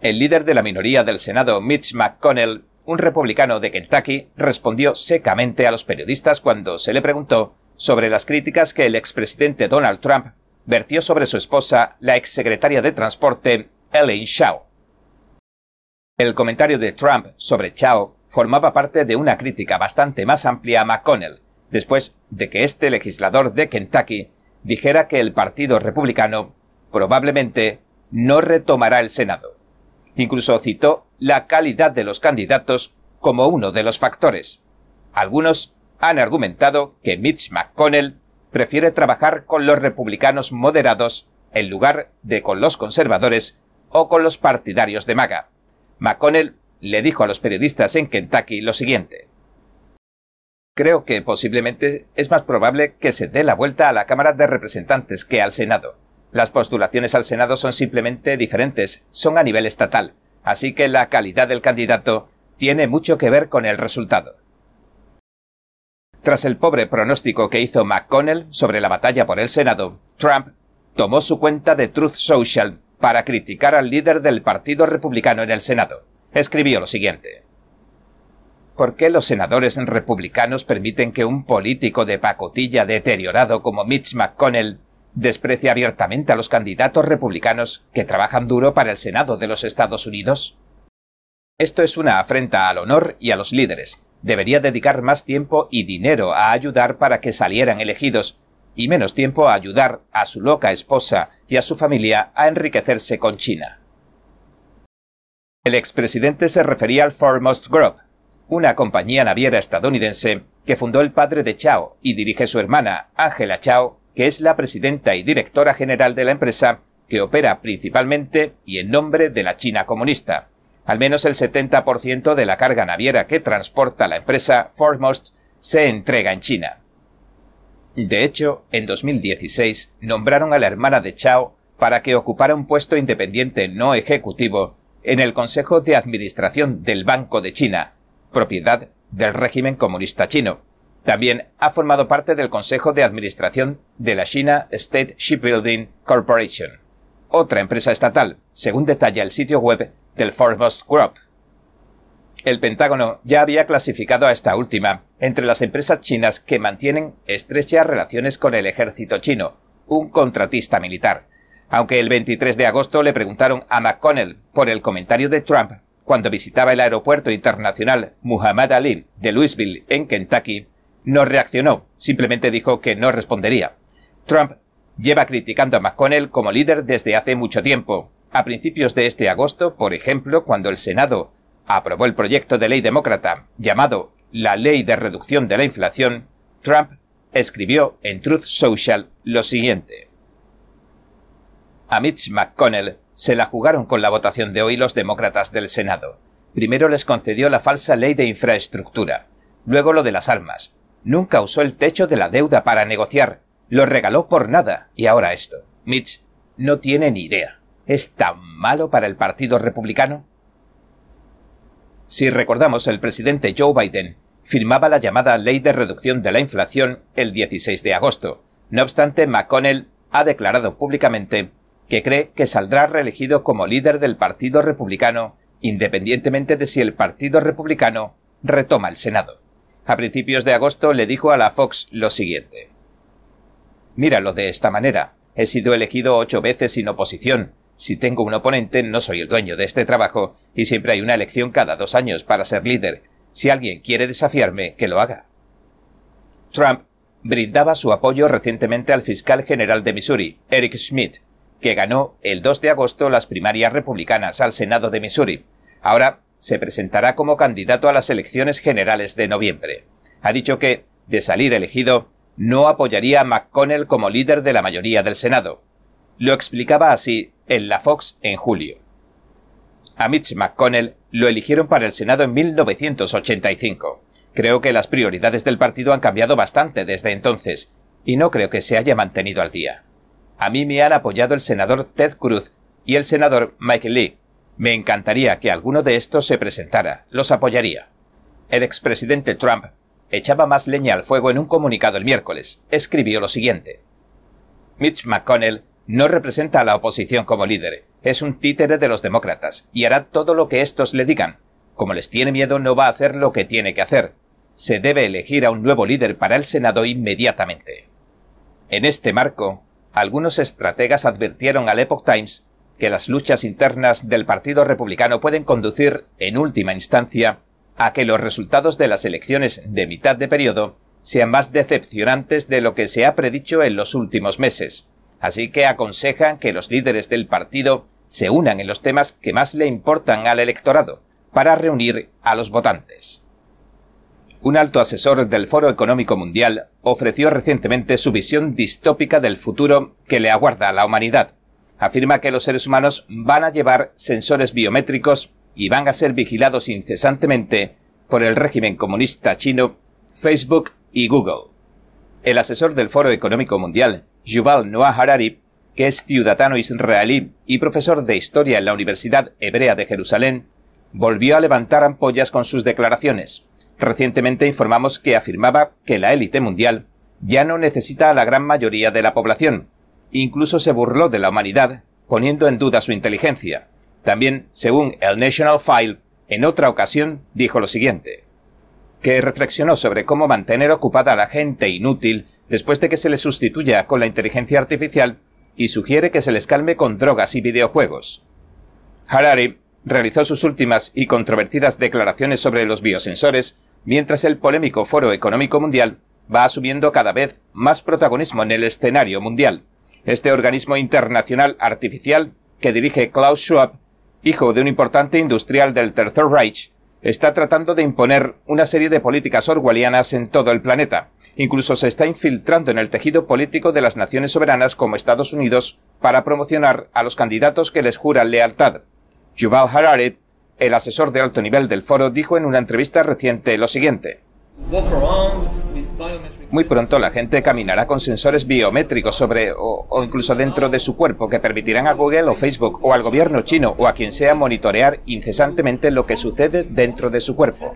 El líder de la minoría del Senado, Mitch McConnell, un republicano de Kentucky, respondió secamente a los periodistas cuando se le preguntó sobre las críticas que el expresidente Donald Trump vertió sobre su esposa, la exsecretaria de Transporte, Elaine Chao. El comentario de Trump sobre Chao formaba parte de una crítica bastante más amplia a McConnell, después de que este legislador de Kentucky dijera que el Partido Republicano probablemente no retomará el Senado. Incluso citó la calidad de los candidatos como uno de los factores. Algunos han argumentado que Mitch McConnell prefiere trabajar con los republicanos moderados en lugar de con los conservadores o con los partidarios de MAGA. McConnell le dijo a los periodistas en Kentucky lo siguiente. Creo que posiblemente es más probable que se dé la vuelta a la Cámara de Representantes que al Senado. Las postulaciones al Senado son simplemente diferentes, son a nivel estatal, así que la calidad del candidato tiene mucho que ver con el resultado. Tras el pobre pronóstico que hizo McConnell sobre la batalla por el Senado, Trump tomó su cuenta de Truth Social para criticar al líder del Partido Republicano en el Senado. Escribió lo siguiente. ¿Por qué los senadores republicanos permiten que un político de pacotilla deteriorado como Mitch McConnell desprecie abiertamente a los candidatos republicanos que trabajan duro para el Senado de los Estados Unidos? Esto es una afrenta al honor y a los líderes. Debería dedicar más tiempo y dinero a ayudar para que salieran elegidos y menos tiempo a ayudar a su loca esposa y a su familia a enriquecerse con China. El expresidente se refería al Foremost Group, una compañía naviera estadounidense que fundó el padre de Chao y dirige su hermana, Angela Chao, que es la presidenta y directora general de la empresa, que opera principalmente y en nombre de la China comunista. Al menos el 70% de la carga naviera que transporta la empresa Foremost se entrega en China. De hecho, en 2016 nombraron a la hermana de Chao para que ocupara un puesto independiente no ejecutivo en el Consejo de Administración del Banco de China, propiedad del régimen comunista chino. También ha formado parte del Consejo de Administración de la China State Shipbuilding Corporation, otra empresa estatal, según detalla el sitio web del Foremost Group. El Pentágono ya había clasificado a esta última entre las empresas chinas que mantienen estrechas relaciones con el ejército chino, un contratista militar. Aunque el 23 de agosto le preguntaron a McConnell por el comentario de Trump cuando visitaba el aeropuerto internacional Muhammad Ali de Louisville, en Kentucky, no reaccionó, simplemente dijo que no respondería. Trump lleva criticando a McConnell como líder desde hace mucho tiempo. A principios de este agosto, por ejemplo, cuando el Senado aprobó el proyecto de ley demócrata llamado la Ley de Reducción de la Inflación, Trump escribió en Truth Social lo siguiente. A Mitch McConnell se la jugaron con la votación de hoy los demócratas del Senado. Primero les concedió la falsa ley de infraestructura, luego lo de las armas. Nunca usó el techo de la deuda para negociar, lo regaló por nada, y ahora esto. Mitch no tiene ni idea. ¿Es tan malo para el Partido Republicano? Si recordamos, el presidente Joe Biden firmaba la llamada Ley de Reducción de la Inflación el 16 de agosto. No obstante, McConnell ha declarado públicamente que cree que saldrá reelegido como líder del Partido Republicano, independientemente de si el Partido Republicano retoma el Senado. A principios de agosto le dijo a la Fox lo siguiente. Míralo de esta manera. He sido elegido ocho veces sin oposición, si tengo un oponente, no soy el dueño de este trabajo, y siempre hay una elección cada dos años para ser líder. Si alguien quiere desafiarme, que lo haga. Trump brindaba su apoyo recientemente al fiscal general de Missouri, Eric Schmidt, que ganó el 2 de agosto las primarias republicanas al Senado de Missouri. Ahora se presentará como candidato a las elecciones generales de noviembre. Ha dicho que, de salir elegido, no apoyaría a McConnell como líder de la mayoría del Senado. Lo explicaba así en la Fox en julio. A Mitch McConnell lo eligieron para el Senado en 1985. Creo que las prioridades del partido han cambiado bastante desde entonces, y no creo que se haya mantenido al día. A mí me han apoyado el senador Ted Cruz y el senador Michael Lee. Me encantaría que alguno de estos se presentara, los apoyaría. El expresidente Trump echaba más leña al fuego en un comunicado el miércoles. Escribió lo siguiente. Mitch McConnell no representa a la oposición como líder, es un títere de los demócratas y hará todo lo que estos le digan. Como les tiene miedo, no va a hacer lo que tiene que hacer. Se debe elegir a un nuevo líder para el Senado inmediatamente. En este marco, algunos estrategas advirtieron al Epoch Times que las luchas internas del Partido Republicano pueden conducir, en última instancia, a que los resultados de las elecciones de mitad de periodo sean más decepcionantes de lo que se ha predicho en los últimos meses, así que aconsejan que los líderes del partido se unan en los temas que más le importan al electorado, para reunir a los votantes. Un alto asesor del Foro Económico Mundial ofreció recientemente su visión distópica del futuro que le aguarda a la humanidad. afirma que los seres humanos van a llevar sensores biométricos y van a ser vigilados incesantemente por el régimen comunista chino, Facebook y Google. El asesor del Foro Económico Mundial, Yuval Noah Harari, que es ciudadano israelí y profesor de historia en la Universidad Hebrea de Jerusalén, volvió a levantar ampollas con sus declaraciones. Recientemente informamos que afirmaba que la élite mundial ya no necesita a la gran mayoría de la población. Incluso se burló de la humanidad, poniendo en duda su inteligencia. También, según el National File, en otra ocasión dijo lo siguiente que reflexionó sobre cómo mantener ocupada a la gente inútil después de que se le sustituya con la inteligencia artificial y sugiere que se les calme con drogas y videojuegos. Harari realizó sus últimas y controvertidas declaraciones sobre los biosensores mientras el polémico Foro Económico Mundial va asumiendo cada vez más protagonismo en el escenario mundial. Este organismo internacional artificial que dirige Klaus Schwab, hijo de un importante industrial del Tercer Reich, está tratando de imponer una serie de políticas orwellianas en todo el planeta. Incluso se está infiltrando en el tejido político de las naciones soberanas como Estados Unidos para promocionar a los candidatos que les juran lealtad. Yuval Harari, el asesor de alto nivel del foro, dijo en una entrevista reciente lo siguiente. Muy pronto la gente caminará con sensores biométricos sobre o, o, incluso dentro de su cuerpo que permitirán a Google o Facebook o al gobierno chino o a quien sea monitorear incesantemente lo que sucede dentro de su cuerpo.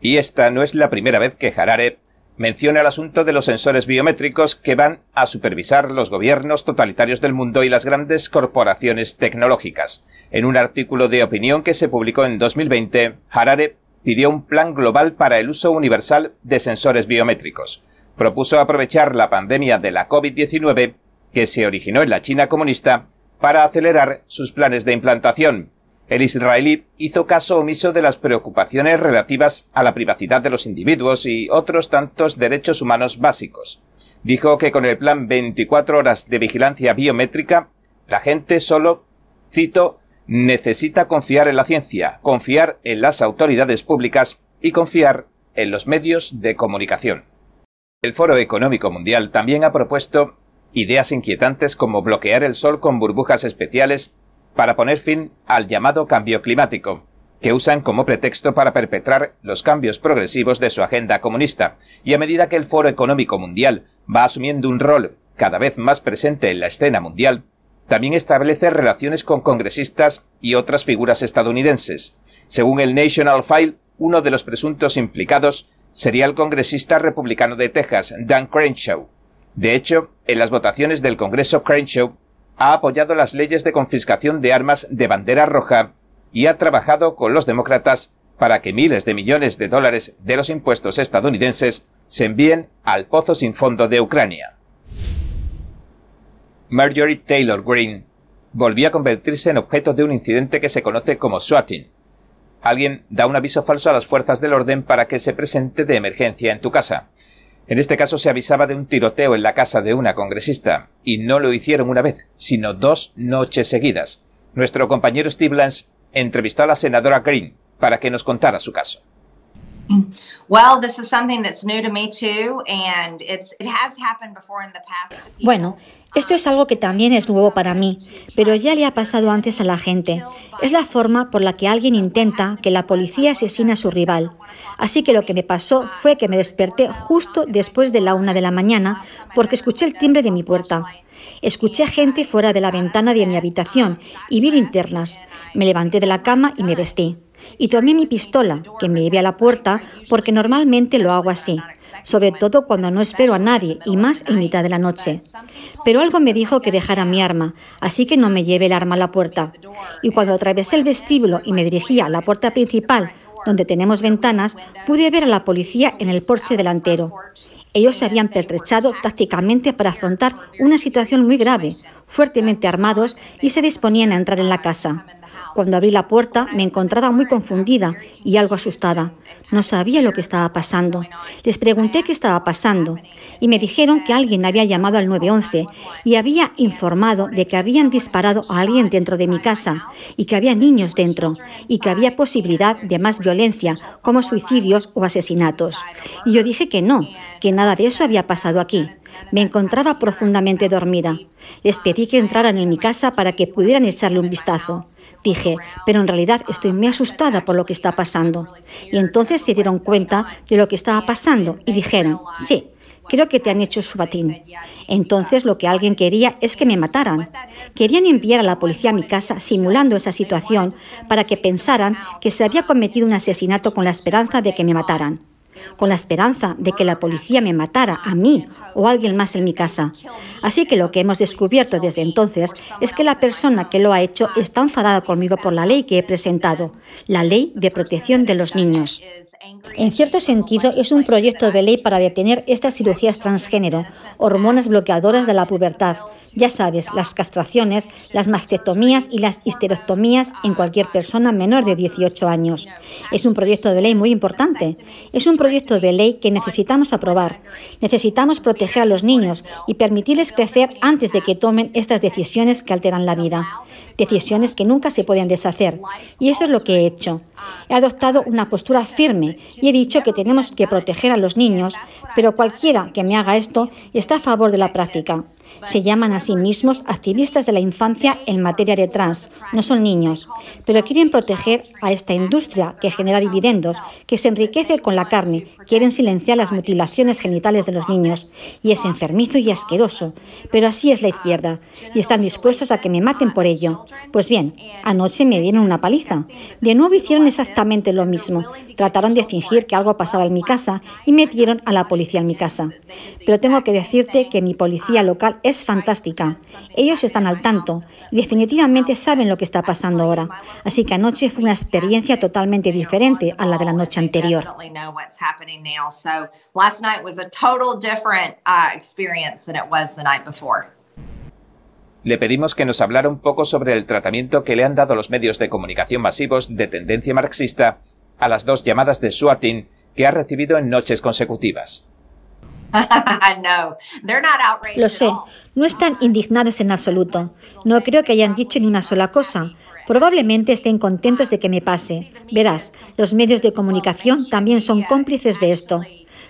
Y esta no es la primera vez que Harare menciona el asunto de los sensores biométricos que van a supervisar los gobiernos totalitarios del mundo y las grandes corporaciones tecnológicas. En un artículo de opinión que se publicó en 2020, Harare pidió un plan global para el uso universal de sensores biométricos. Propuso aprovechar la pandemia de la COVID-19, que se originó en la China comunista, para acelerar sus planes de implantación. El israelí hizo caso omiso de las preocupaciones relativas a la privacidad de los individuos y otros tantos derechos humanos básicos. Dijo que con el plan 24 horas de vigilancia biométrica, la gente solo, cito, necesita confiar en la ciencia, confiar en las autoridades públicas y confiar en los medios de comunicación. El Foro Económico Mundial también ha propuesto ideas inquietantes como bloquear el sol con burbujas especiales para poner fin al llamado cambio climático, que usan como pretexto para perpetrar los cambios progresivos de su agenda comunista, y a medida que el Foro Económico Mundial va asumiendo un rol cada vez más presente en la escena mundial, también establece relaciones con congresistas y otras figuras estadounidenses. Según el National File, uno de los presuntos implicados sería el congresista republicano de Texas, Dan Crenshaw. De hecho, en las votaciones del Congreso, Crenshaw ha apoyado las leyes de confiscación de armas de bandera roja y ha trabajado con los demócratas para que miles de millones de dólares de los impuestos estadounidenses se envíen al pozo sin fondo de Ucrania. Marjorie Taylor Greene volvió a convertirse en objeto de un incidente que se conoce como swatting. Alguien da un aviso falso a las fuerzas del orden para que se presente de emergencia en tu casa. En este caso se avisaba de un tiroteo en la casa de una congresista, y no lo hicieron una vez, sino dos noches seguidas. Nuestro compañero Steve Lance entrevistó a la senadora Green para que nos contara su caso. Bueno, esto es algo que también es nuevo para mí, pero ya le ha pasado antes a la gente. Es la forma por la que alguien intenta que la policía asesine a su rival. Así que lo que me pasó fue que me desperté justo después de la una de la mañana porque escuché el timbre de mi puerta. Escuché gente fuera de la ventana de mi habitación y vi linternas. Me levanté de la cama y me vestí. Y tomé mi pistola, que me llevé a la puerta porque normalmente lo hago así sobre todo cuando no espero a nadie y más en mitad de la noche. Pero algo me dijo que dejara mi arma, así que no me llevé el arma a la puerta. Y cuando atravesé el vestíbulo y me dirigía a la puerta principal, donde tenemos ventanas, pude ver a la policía en el porche delantero. Ellos se habían pertrechado tácticamente para afrontar una situación muy grave, fuertemente armados y se disponían a entrar en la casa. Cuando abrí la puerta me encontraba muy confundida y algo asustada. No sabía lo que estaba pasando. Les pregunté qué estaba pasando y me dijeron que alguien había llamado al 911 y había informado de que habían disparado a alguien dentro de mi casa y que había niños dentro y que había posibilidad de más violencia como suicidios o asesinatos. Y yo dije que no, que nada de eso había pasado aquí. Me encontraba profundamente dormida. Les pedí que entraran en mi casa para que pudieran echarle un vistazo. Dije, pero en realidad estoy muy asustada por lo que está pasando. Y entonces se dieron cuenta de lo que estaba pasando y dijeron, sí, creo que te han hecho su batín. Entonces lo que alguien quería es que me mataran. Querían enviar a la policía a mi casa simulando esa situación para que pensaran que se había cometido un asesinato con la esperanza de que me mataran con la esperanza de que la policía me matara a mí o a alguien más en mi casa. Así que lo que hemos descubierto desde entonces es que la persona que lo ha hecho está enfadada conmigo por la ley que he presentado, la ley de protección de los niños. En cierto sentido, es un proyecto de ley para detener estas cirugías transgénero, hormonas bloqueadoras de la pubertad, ya sabes, las castraciones, las mastectomías y las histerectomías en cualquier persona menor de 18 años. Es un proyecto de ley muy importante. Es un proyecto de ley que necesitamos aprobar. Necesitamos proteger a los niños y permitirles crecer antes de que tomen estas decisiones que alteran la vida. Decisiones que nunca se pueden deshacer. Y eso es lo que he hecho. He adoptado una postura firme y he dicho que tenemos que proteger a los niños, pero cualquiera que me haga esto está a favor de la práctica. Se llaman a sí mismos activistas de la infancia en materia de trans. No son niños, pero quieren proteger a esta industria que genera dividendos, que se enriquece con la carne. Quieren silenciar las mutilaciones genitales de los niños. Y es enfermizo y asqueroso. Pero así es la izquierda. Y están dispuestos a que me maten por ello. Pues bien, anoche me dieron una paliza. De nuevo hicieron exactamente lo mismo. Trataron de fingir que algo pasaba en mi casa y metieron a la policía en mi casa. Pero tengo que decirte que mi policía local es fantástica. Ellos están al tanto y definitivamente saben lo que está pasando ahora. Así que anoche fue una experiencia totalmente diferente a la de la noche anterior. Le pedimos que nos hablara un poco sobre el tratamiento que le han dado los medios de comunicación masivos de tendencia marxista a las dos llamadas de Swatting que ha recibido en noches consecutivas. (laughs) Lo sé, no están indignados en absoluto. No creo que hayan dicho ni una sola cosa. Probablemente estén contentos de que me pase. Verás, los medios de comunicación también son cómplices de esto.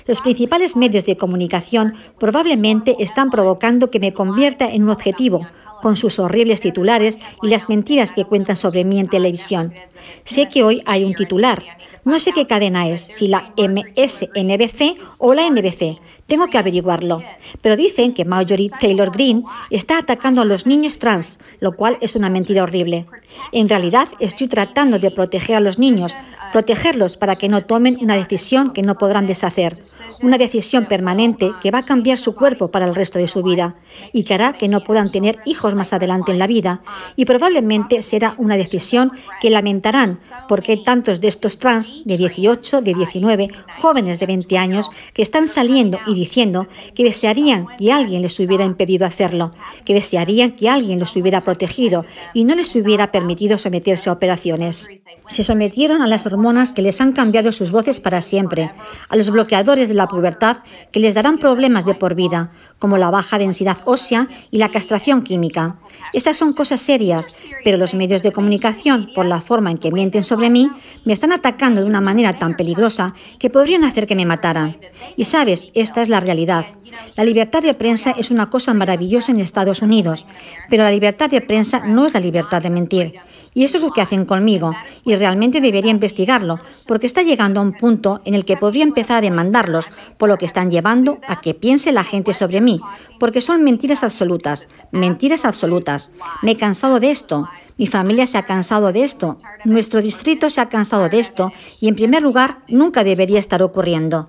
Los principales medios de comunicación probablemente están provocando que me convierta en un objetivo, con sus horribles titulares y las mentiras que cuentan sobre mí en televisión. Sé que hoy hay un titular. No sé qué cadena es, si la MSNBC o la NBC, tengo que averiguarlo. Pero dicen que Marjorie Taylor Greene está atacando a los niños trans, lo cual es una mentira horrible. En realidad, estoy tratando de proteger a los niños, protegerlos para que no tomen una decisión que no podrán deshacer, una decisión permanente que va a cambiar su cuerpo para el resto de su vida y que hará que no puedan tener hijos más adelante en la vida y probablemente será una decisión que lamentarán porque tantos de estos trans de 18, de 19, jóvenes de 20 años que están saliendo y diciendo que desearían que alguien les hubiera impedido hacerlo, que desearían que alguien los hubiera protegido y no les hubiera permitido someterse a operaciones. Se sometieron a las hormonas que les han cambiado sus voces para siempre, a los bloqueadores de la pubertad que les darán problemas de por vida, como la baja densidad ósea y la castración química. Estas son cosas serias, pero los medios de comunicación, por la forma en que mienten sobre mí, me están atacando de una manera tan peligrosa que podrían hacer que me mataran. Y sabes, esta es la realidad. La libertad de prensa es una cosa maravillosa en Estados Unidos, pero la libertad de prensa no es la libertad de mentir. Y eso es lo que hacen conmigo, y realmente debería investigarlo, porque está llegando a un punto en el que podría empezar a demandarlos por lo que están llevando a que piense la gente sobre mí, porque son mentiras absolutas, mentiras absolutas. Me he cansado de esto. Mi familia se ha cansado de esto, nuestro distrito se ha cansado de esto y en primer lugar nunca debería estar ocurriendo.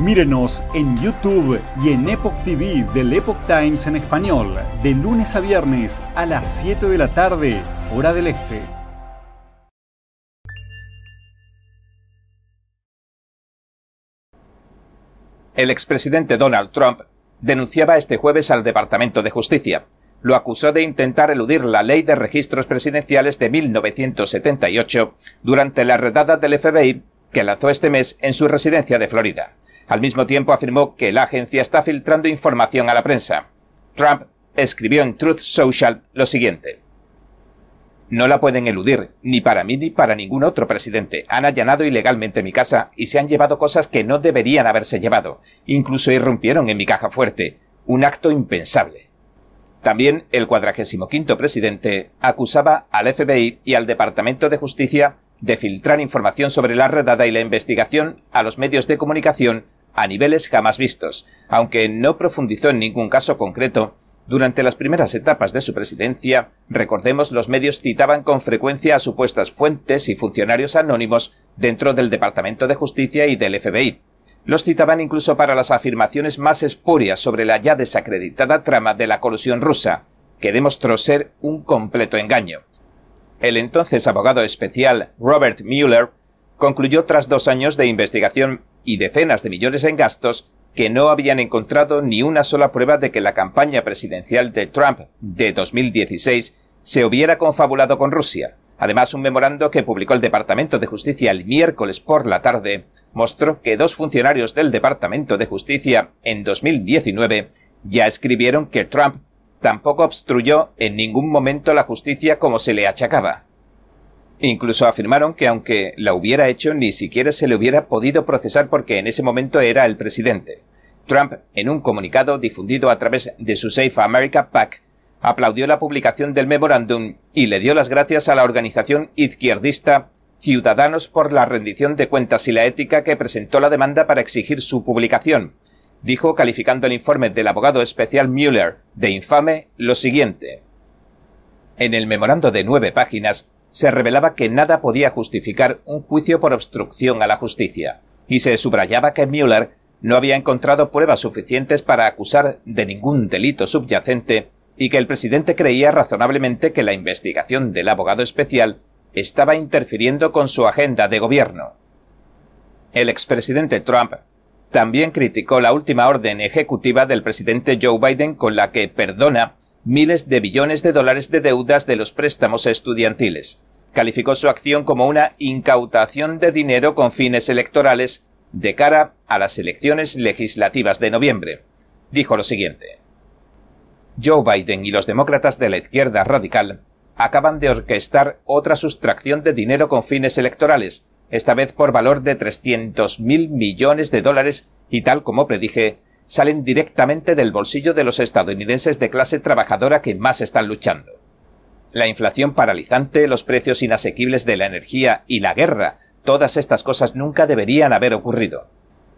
Mírenos en YouTube y en Epoch TV del Epoch Times en español, de lunes a viernes a las 7 de la tarde, hora del este. El expresidente Donald Trump denunciaba este jueves al Departamento de Justicia. Lo acusó de intentar eludir la ley de registros presidenciales de 1978 durante la redada del FBI que lanzó este mes en su residencia de Florida. Al mismo tiempo afirmó que la agencia está filtrando información a la prensa. Trump escribió en Truth Social lo siguiente. No la pueden eludir, ni para mí ni para ningún otro presidente. Han allanado ilegalmente mi casa y se han llevado cosas que no deberían haberse llevado. Incluso irrumpieron en mi caja fuerte. Un acto impensable. También el cuadragésimo quinto presidente acusaba al FBI y al Departamento de Justicia de filtrar información sobre la redada y la investigación a los medios de comunicación a niveles jamás vistos, aunque no profundizó en ningún caso concreto durante las primeras etapas de su presidencia, recordemos, los medios citaban con frecuencia a supuestas fuentes y funcionarios anónimos dentro del Departamento de Justicia y del FBI. Los citaban incluso para las afirmaciones más espurias sobre la ya desacreditada trama de la colusión rusa, que demostró ser un completo engaño. El entonces abogado especial Robert Mueller concluyó tras dos años de investigación y decenas de millones en gastos que no habían encontrado ni una sola prueba de que la campaña presidencial de Trump de 2016 se hubiera confabulado con Rusia. Además, un memorando que publicó el Departamento de Justicia el miércoles por la tarde mostró que dos funcionarios del Departamento de Justicia en 2019 ya escribieron que Trump tampoco obstruyó en ningún momento la justicia como se le achacaba. Incluso afirmaron que aunque la hubiera hecho, ni siquiera se le hubiera podido procesar porque en ese momento era el presidente. Trump, en un comunicado difundido a través de su Safe America PAC, aplaudió la publicación del memorándum y le dio las gracias a la organización izquierdista Ciudadanos por la rendición de cuentas y la ética que presentó la demanda para exigir su publicación. Dijo, calificando el informe del abogado especial Mueller de infame, lo siguiente. En el memorando de nueve páginas, se revelaba que nada podía justificar un juicio por obstrucción a la justicia, y se subrayaba que Mueller no había encontrado pruebas suficientes para acusar de ningún delito subyacente y que el presidente creía razonablemente que la investigación del abogado especial estaba interfiriendo con su agenda de gobierno. El expresidente Trump también criticó la última orden ejecutiva del presidente Joe Biden con la que perdona miles de billones de dólares de deudas de los préstamos estudiantiles. Calificó su acción como una incautación de dinero con fines electorales de cara a las elecciones legislativas de noviembre. Dijo lo siguiente. Joe Biden y los demócratas de la izquierda radical acaban de orquestar otra sustracción de dinero con fines electorales, esta vez por valor de 300 mil millones de dólares y tal como predije, salen directamente del bolsillo de los estadounidenses de clase trabajadora que más están luchando. La inflación paralizante, los precios inasequibles de la energía y la guerra, todas estas cosas nunca deberían haber ocurrido.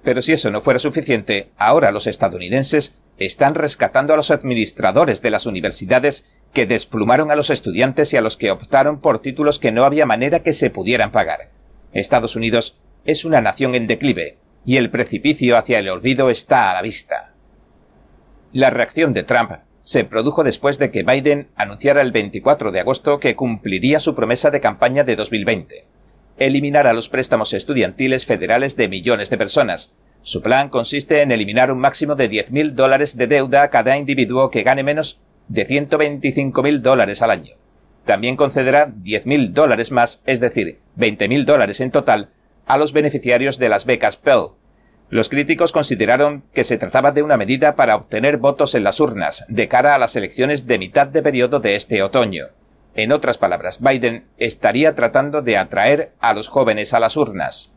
Pero si eso no fuera suficiente, ahora los estadounidenses están rescatando a los administradores de las universidades que desplumaron a los estudiantes y a los que optaron por títulos que no había manera que se pudieran pagar. Estados Unidos es una nación en declive, y el precipicio hacia el olvido está a la vista. La reacción de Trump se produjo después de que Biden anunciara el 24 de agosto que cumpliría su promesa de campaña de 2020, eliminar a los préstamos estudiantiles federales de millones de personas. Su plan consiste en eliminar un máximo de 10.000 dólares de deuda a cada individuo que gane menos de 125.000 dólares al año. También concederá 10.000 dólares más, es decir, 20.000 dólares en total, a los beneficiarios de las becas Pell. Los críticos consideraron que se trataba de una medida para obtener votos en las urnas de cara a las elecciones de mitad de periodo de este otoño. En otras palabras, Biden estaría tratando de atraer a los jóvenes a las urnas.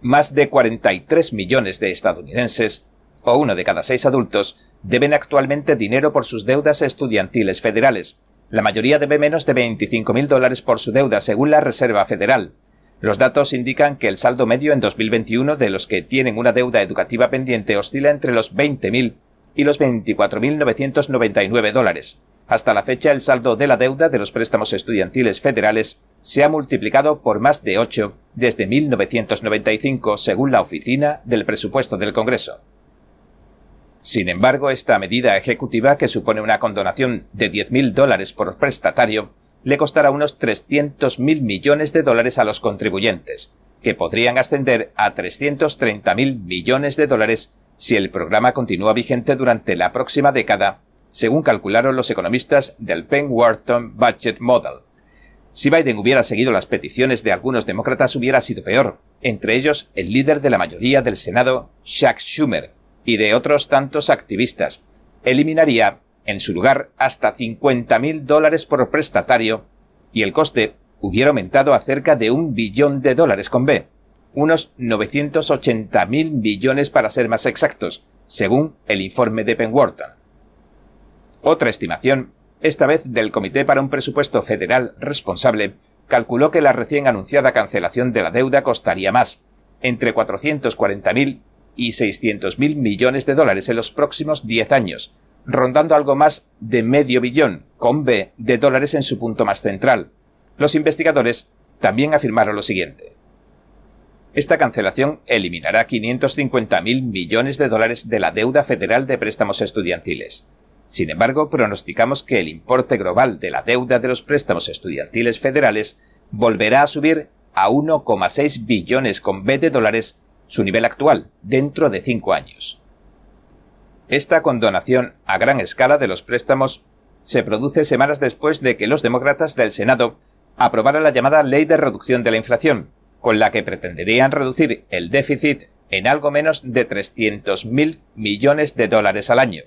Más de 43 millones de estadounidenses, o uno de cada seis adultos, deben actualmente dinero por sus deudas estudiantiles federales. La mayoría debe menos de 25.000 dólares por su deuda, según la Reserva Federal. Los datos indican que el saldo medio en 2021 de los que tienen una deuda educativa pendiente oscila entre los 20.000 y los 24.999 dólares. Hasta la fecha, el saldo de la deuda de los préstamos estudiantiles federales se ha multiplicado por más de 8 desde 1995, según la Oficina del Presupuesto del Congreso. Sin embargo, esta medida ejecutiva, que supone una condonación de 10.000 dólares por prestatario, le costará unos 300.000 millones de dólares a los contribuyentes, que podrían ascender a 330.000 millones de dólares si el programa continúa vigente durante la próxima década, según calcularon los economistas del Penn Wharton Budget Model. Si Biden hubiera seguido las peticiones de algunos demócratas hubiera sido peor, entre ellos el líder de la mayoría del Senado, Chuck Schumer, y de otros tantos activistas. Eliminaría, en su lugar, hasta 50.000 dólares por prestatario, y el coste hubiera aumentado a cerca de un billón de dólares con B, unos 980.000 millones para ser más exactos, según el informe de Penn Wharton. Otra estimación, esta vez del Comité para un Presupuesto Federal Responsable, calculó que la recién anunciada cancelación de la deuda costaría más, entre 440.000 y 600.000 millones de dólares en los próximos 10 años, rondando algo más de medio billón, con B, de dólares en su punto más central. Los investigadores también afirmaron lo siguiente. Esta cancelación eliminará 550.000 millones de dólares de la deuda federal de préstamos estudiantiles. Sin embargo, pronosticamos que el importe global de la deuda de los préstamos estudiantiles federales volverá a subir a 1,6 billones con B de dólares, su nivel actual, dentro de cinco años. Esta condonación a gran escala de los préstamos se produce semanas después de que los demócratas del Senado aprobaran la llamada Ley de Reducción de la Inflación, con la que pretenderían reducir el déficit en algo menos de 300.000 millones de dólares al año.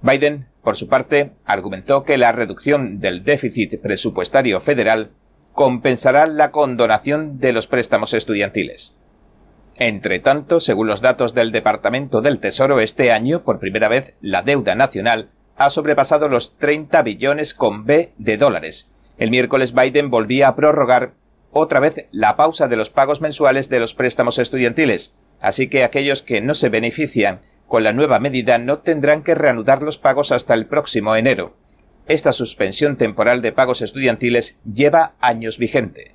Biden, por su parte, argumentó que la reducción del déficit presupuestario federal compensará la condonación de los préstamos estudiantiles. Entre tanto, según los datos del Departamento del Tesoro, este año, por primera vez, la deuda nacional ha sobrepasado los 30 billones con B de dólares. El miércoles Biden volvía a prorrogar otra vez la pausa de los pagos mensuales de los préstamos estudiantiles, así que aquellos que no se benefician con la nueva medida no tendrán que reanudar los pagos hasta el próximo enero. Esta suspensión temporal de pagos estudiantiles lleva años vigente.